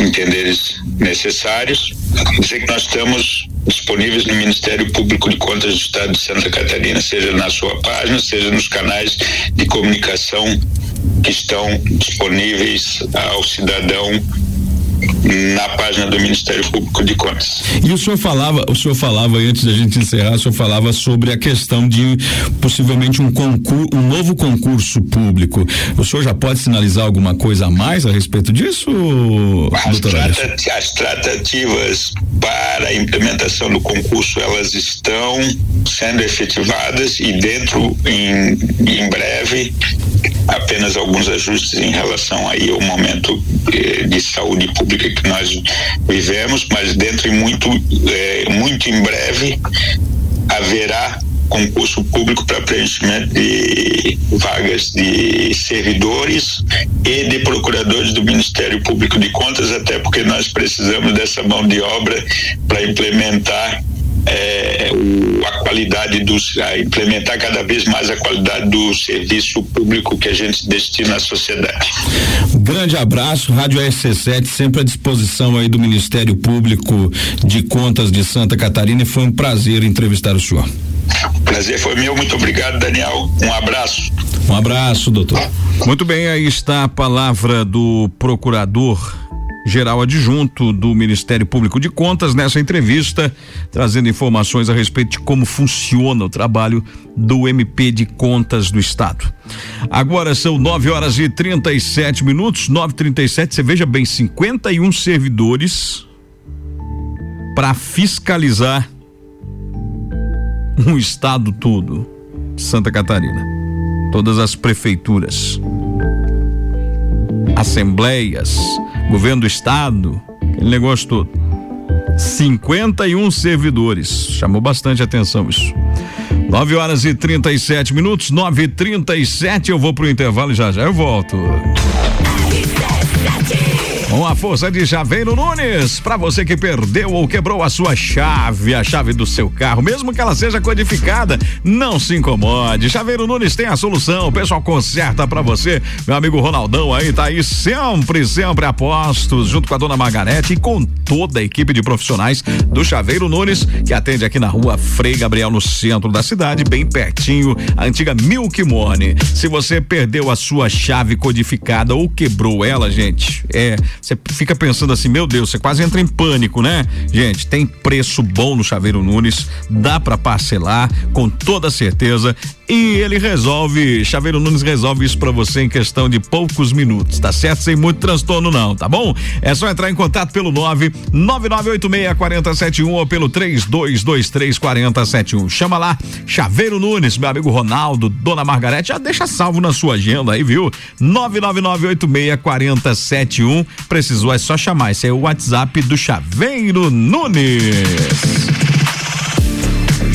entenderes necessários. Dizer que nós estamos disponíveis no Ministério Público de Contas do Estado de Santa Catarina, seja na sua página, seja nos canais de comunicação que estão disponíveis ao cidadão na página do Ministério Público de Contas. E o senhor falava, o senhor falava antes da gente encerrar, o senhor falava sobre a questão de possivelmente um concurso, um novo concurso público. O senhor já pode sinalizar alguma coisa a mais a respeito disso, as, trata, as tratativas para a implementação do concurso elas estão sendo efetivadas e dentro em, em breve apenas alguns ajustes em relação aí ao momento eh, de saúde pública que nós vivemos, mas dentro e muito, eh, muito em breve haverá concurso público para preenchimento de vagas de servidores e de procuradores do Ministério Público de Contas, até porque nós precisamos dessa mão de obra para implementar é, o, a qualidade dos a implementar cada vez mais a qualidade do serviço público que a gente destina à sociedade. Grande abraço, Rádio RC7 sempre à disposição aí do Ministério Público de Contas de Santa Catarina e foi um prazer entrevistar o senhor. Prazer foi meu, muito obrigado, Daniel. Um abraço. Um abraço, doutor. Muito bem, aí está a palavra do procurador geral adjunto do Ministério Público de Contas nessa entrevista, trazendo informações a respeito de como funciona o trabalho do MP de Contas do Estado. Agora são 9 horas e 37 minutos, 9:37. Você veja bem, 51 servidores para fiscalizar um estado todo, Santa Catarina, todas as prefeituras, assembleias, governo do estado, aquele negócio todo. 51 servidores. Chamou bastante atenção isso. 9 horas e 37 minutos, 9 e 37 Eu vou pro intervalo e já já eu volto. Com a força de Chaveiro Nunes, para você que perdeu ou quebrou a sua chave, a chave do seu carro, mesmo que ela seja codificada, não se incomode. Chaveiro Nunes tem a solução, o pessoal conserta para você. Meu amigo Ronaldão aí tá aí sempre, sempre a postos, junto com a dona Margarete e com toda a equipe de profissionais do Chaveiro Nunes, que atende aqui na rua Frei Gabriel, no centro da cidade, bem pertinho, a antiga Milk Money. Se você perdeu a sua chave codificada ou quebrou ela, gente, é você fica pensando assim, meu Deus, você quase entra em pânico, né? Gente, tem preço bom no Chaveiro Nunes, dá para parcelar com toda certeza e ele resolve, Chaveiro Nunes resolve isso para você em questão de poucos minutos, tá certo? Sem muito transtorno não, tá bom? É só entrar em contato pelo 999864071 ou pelo 32234071. Chama lá, Chaveiro Nunes, meu amigo Ronaldo, Dona Margarete, já deixa salvo na sua agenda aí, viu? 999864071. Precisou é só chamar, esse é o WhatsApp do Chaveiro Nunes.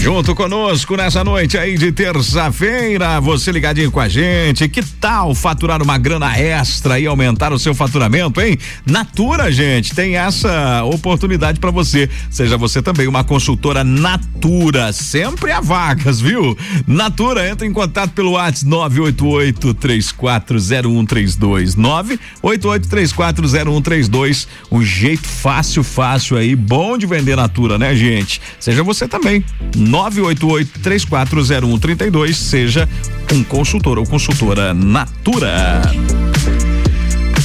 Junto conosco nessa noite aí de terça-feira, você ligadinho com a gente. Que tal faturar uma grana extra e aumentar o seu faturamento, hein? Natura, gente, tem essa oportunidade para você. Seja você também uma consultora Natura, sempre há vagas, viu? Natura, entra em contato pelo WhatsApp 988 340132 988 340132. Um jeito fácil, fácil aí, bom de vender Natura, né, gente? Seja você também 988 340132 seja um consultor ou consultora Natura.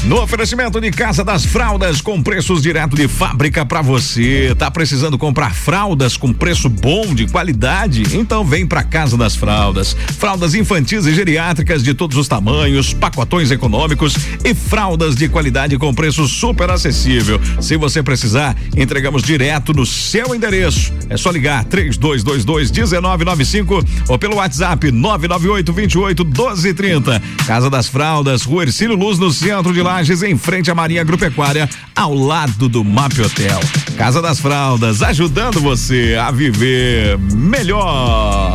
No oferecimento de Casa das Fraldas com preços direto de fábrica para você. Tá precisando comprar fraldas com preço bom, de qualidade? Então vem para Casa das Fraldas. Fraldas infantis e geriátricas de todos os tamanhos, pacotões econômicos e fraldas de qualidade com preço super acessível. Se você precisar, entregamos direto no seu endereço. É só ligar 3222 1995 ou pelo WhatsApp 998 28 1230. Casa das Fraldas, Rua Ercílio Luz no centro de Lages, em frente à Marinha Agropecuária, ao lado do MAP Hotel. Casa das Fraldas, ajudando você a viver melhor.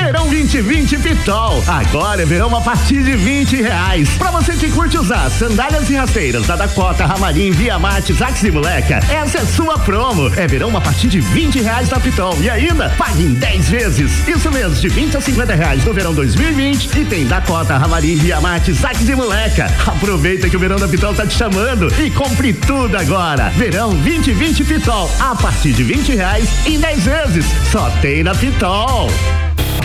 Verão 2020 Pitol. Agora é verão a partir de 20 reais. Pra você que curte usar sandálias e rasteiras da Dakota, Ramarim, Via Mate, Zax e Moleca, essa é sua promo. É verão a partir de 20 reais da Pitol. E ainda, pague em 10 vezes. Isso mesmo, de 20 a 50 reais no verão 2020. E tem Dakota, Ramarim, Via Mate, Zax e Moleca. Aproveita que o verão da Pitol tá te chamando e compre tudo agora. Verão 2020 Pitol. A partir de 20 reais em 10 vezes. Só tem na Pitol.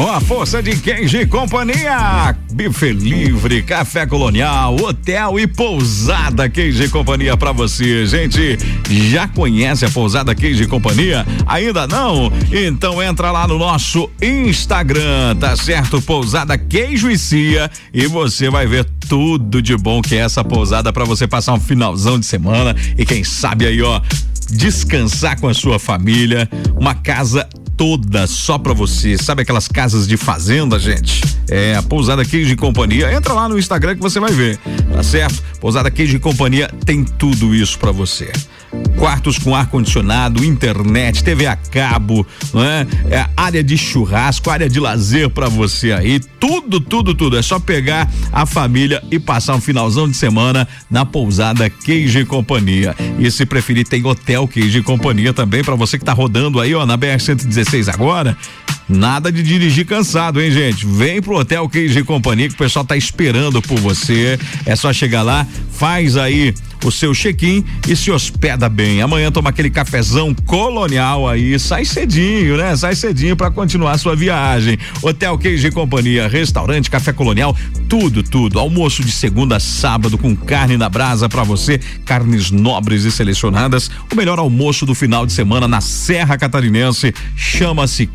com a força de Kenji Companhia, Bife Livre, Café Colonial, Hotel e Pousada Kenji Companhia para você. Gente, já conhece a Pousada Kenji Companhia? Ainda não? Então entra lá no nosso Instagram, tá certo? Pousada Queijo e Cia e você vai ver tudo de bom que é essa pousada para você passar um finalzão de semana e quem sabe aí, ó, descansar com a sua família, uma casa toda só pra você. Sabe aquelas casas de fazenda, gente? É a Pousada Queijo e Companhia. Entra lá no Instagram que você vai ver, tá certo? Pousada Queijo e Companhia tem tudo isso pra você quartos com ar condicionado, internet, TV a cabo, não é? é área de churrasco, área de lazer para você aí, tudo, tudo, tudo. É só pegar a família e passar um finalzão de semana na pousada Queijo e Companhia. E se preferir tem hotel Queijo e Companhia também para você que tá rodando aí, ó, na BR 116 agora. Nada de dirigir cansado, hein, gente? Vem pro Hotel Queijo e Companhia que o pessoal tá esperando por você. É só chegar lá, faz aí o seu check-in e se hospeda bem. Amanhã toma aquele cafezão colonial aí, sai cedinho, né? Sai cedinho para continuar sua viagem. Hotel Queijo e Companhia, restaurante, café colonial, tudo, tudo. Almoço de segunda a sábado com carne na brasa para você, carnes nobres e selecionadas. O melhor almoço do final de semana na Serra Catarinense chama-se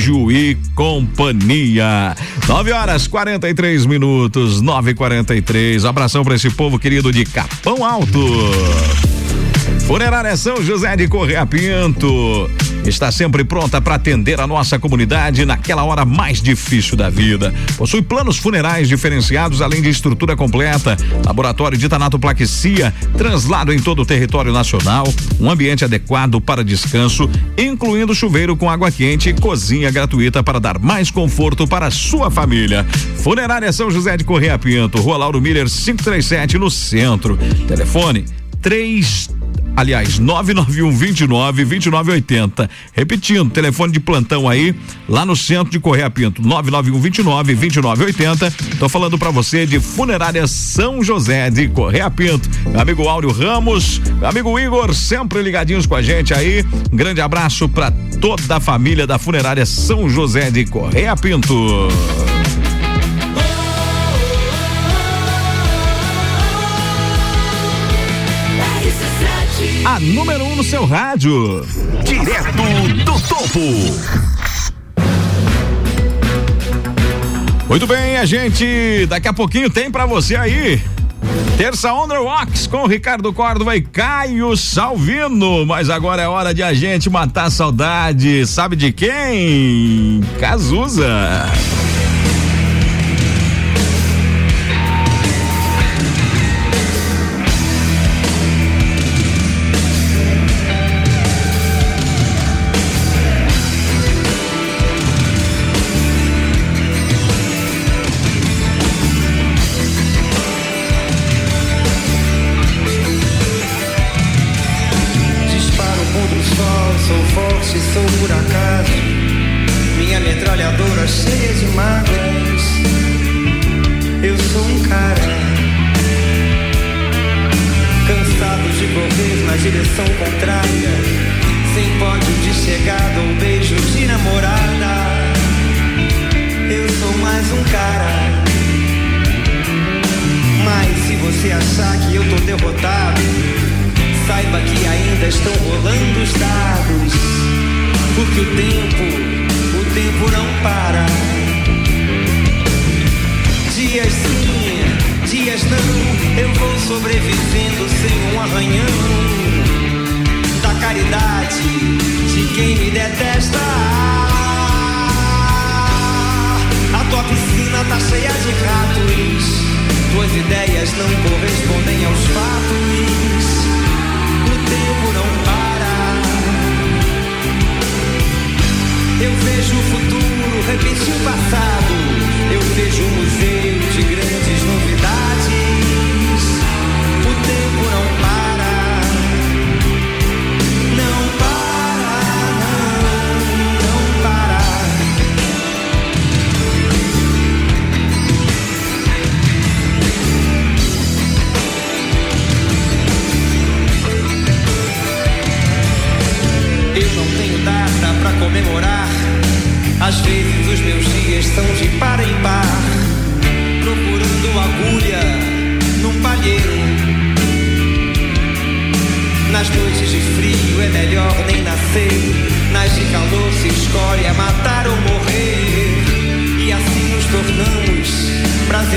Queijo e Companhia. 9 horas 43 minutos, 9:43. Abração para esse povo querido de Capão Alto. Funerária São José de Correia Pinto está sempre pronta para atender a nossa comunidade naquela hora mais difícil da vida. Possui planos funerais diferenciados, além de estrutura completa, laboratório de tanatoplaquecia, translado em todo o território nacional, um ambiente adequado para descanso, incluindo chuveiro com água quente e cozinha gratuita para dar mais conforto para a sua família. Funerária São José de Correia Pinto, Rua Lauro Miller 537 no centro. Telefone 3 aliás, 991 29 2980. Repetindo, telefone de plantão aí, lá no centro de Correia Pinto, 991 29 2980. Tô falando para você de Funerária São José de Correia Pinto. Meu amigo Áureo Ramos, amigo Igor, sempre ligadinhos com a gente aí. Um grande abraço para toda a família da Funerária São José de Correia Pinto. A número 1 um no seu rádio. Direto do topo. Muito bem, a gente daqui a pouquinho tem pra você aí. Terça On The Rocks com Ricardo Córdova e Caio Salvino. Mas agora é hora de a gente matar a saudade. Sabe de quem? Cazuza.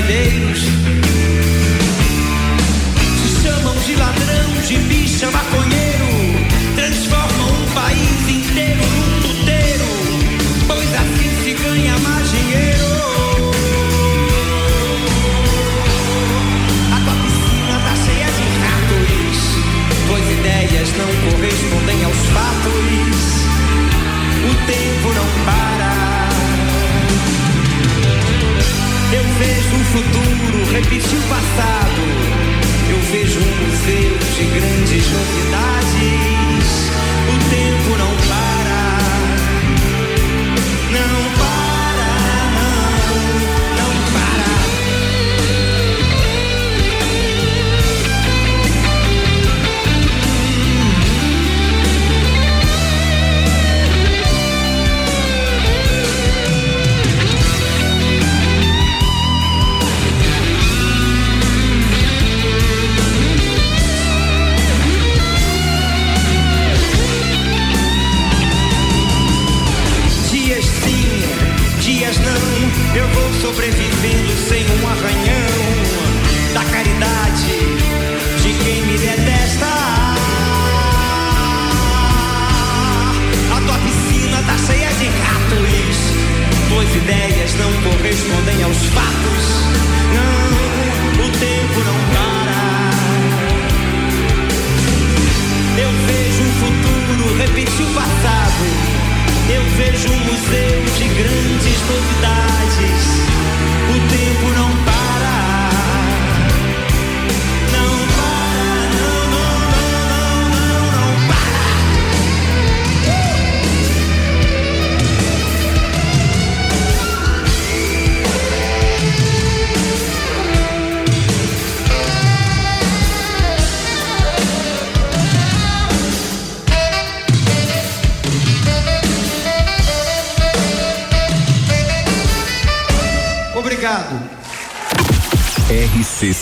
Brasileiros.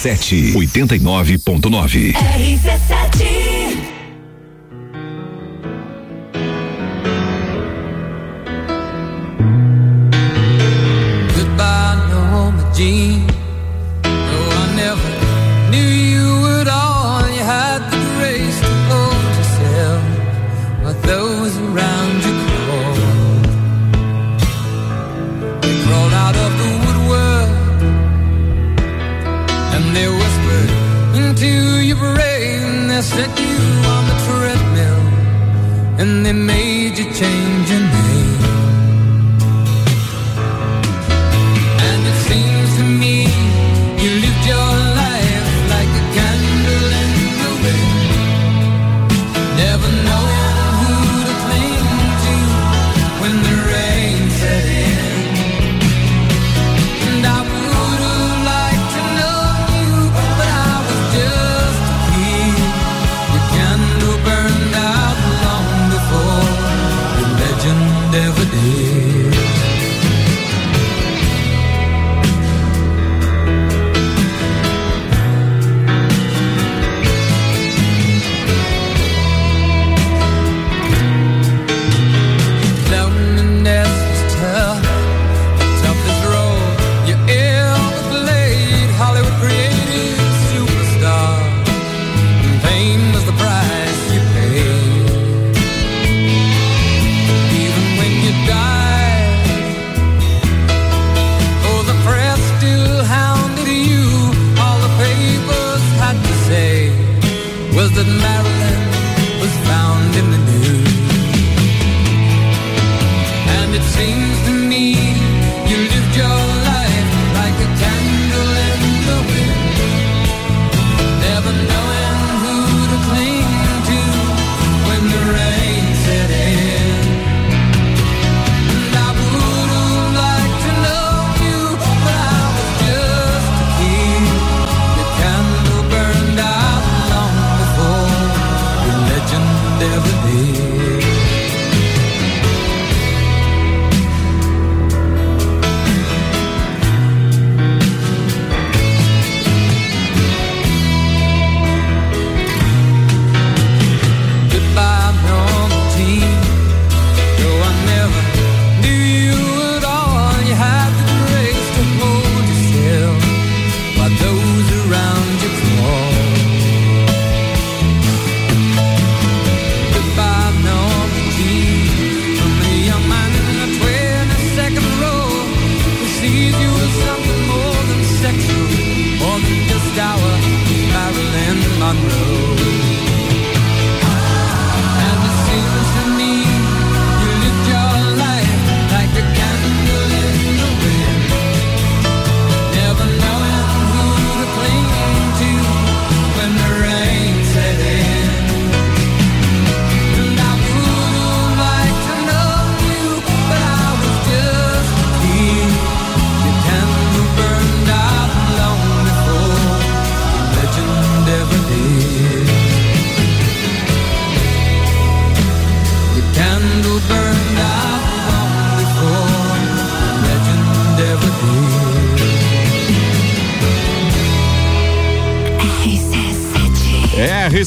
RC7 89.9. RC7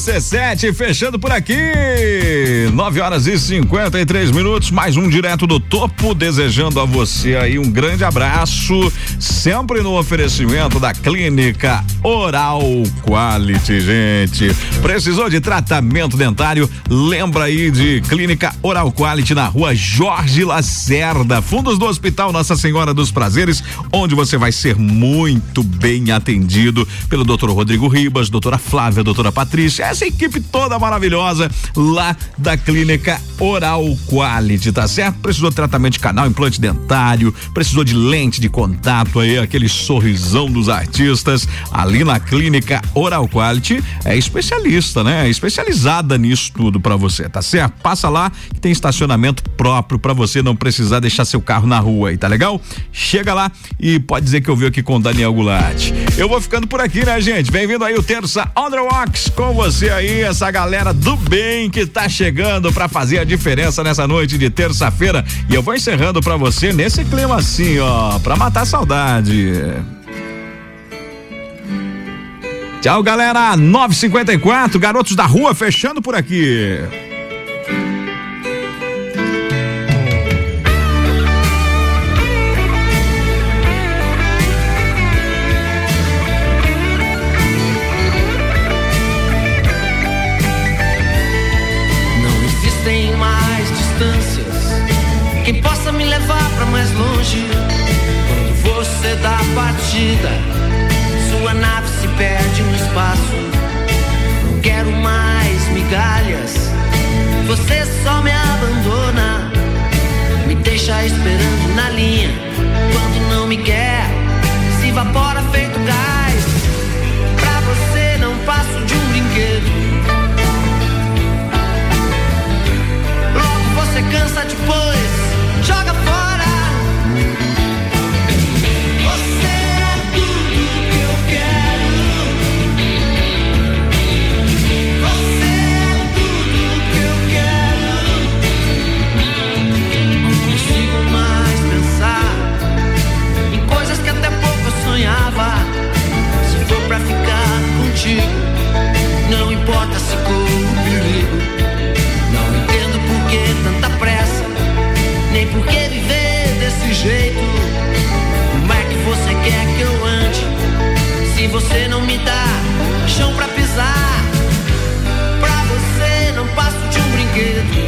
17 fechando por aqui. 9 horas e 53 minutos, mais um direto do topo, desejando a você aí um grande abraço, sempre no oferecimento da clínica Oral Quality, gente. Precisou de tratamento dentário? Lembra aí de Clínica Oral Quality na rua Jorge Lacerda, fundos do Hospital Nossa Senhora dos Prazeres, onde você vai ser muito bem atendido pelo Dr. Rodrigo Ribas, doutora Flávia, doutora Patrícia, essa equipe toda maravilhosa lá da Clínica Oral Quality, tá certo? Precisou de tratamento de canal, implante dentário, precisou de lente de contato aí, aquele sorrisão dos artistas. Ali na clínica Oral Quality é especialista, né? É especializada nisso tudo pra você, tá certo? Passa lá que tem estacionamento próprio pra você não precisar deixar seu carro na rua aí, tá legal? Chega lá e pode dizer que eu vi aqui com o Daniel Goulart. Eu vou ficando por aqui, né, gente? Bem-vindo aí o Terça On com você aí, essa galera do bem que tá chegando pra fazer a diferença nessa noite de terça-feira. E eu vou encerrando pra você nesse clima assim, ó, pra matar a saudade. Tchau, galera. 954, garotos da rua fechando por aqui. longe. Quando você dá a partida, sua nave se perde no espaço. Não quero mais migalhas, você só me abandona. Me deixa esperando na linha, quando não me quer, se evapora feito gás. Pra você não passo de um brinquedo. Logo você cansa depois. Não importa se corro perigo. Não entendo por que tanta pressa, nem por que viver desse jeito. Como é que você quer que eu ande se você não me dá chão pra pisar? Pra você não passo de um brinquedo.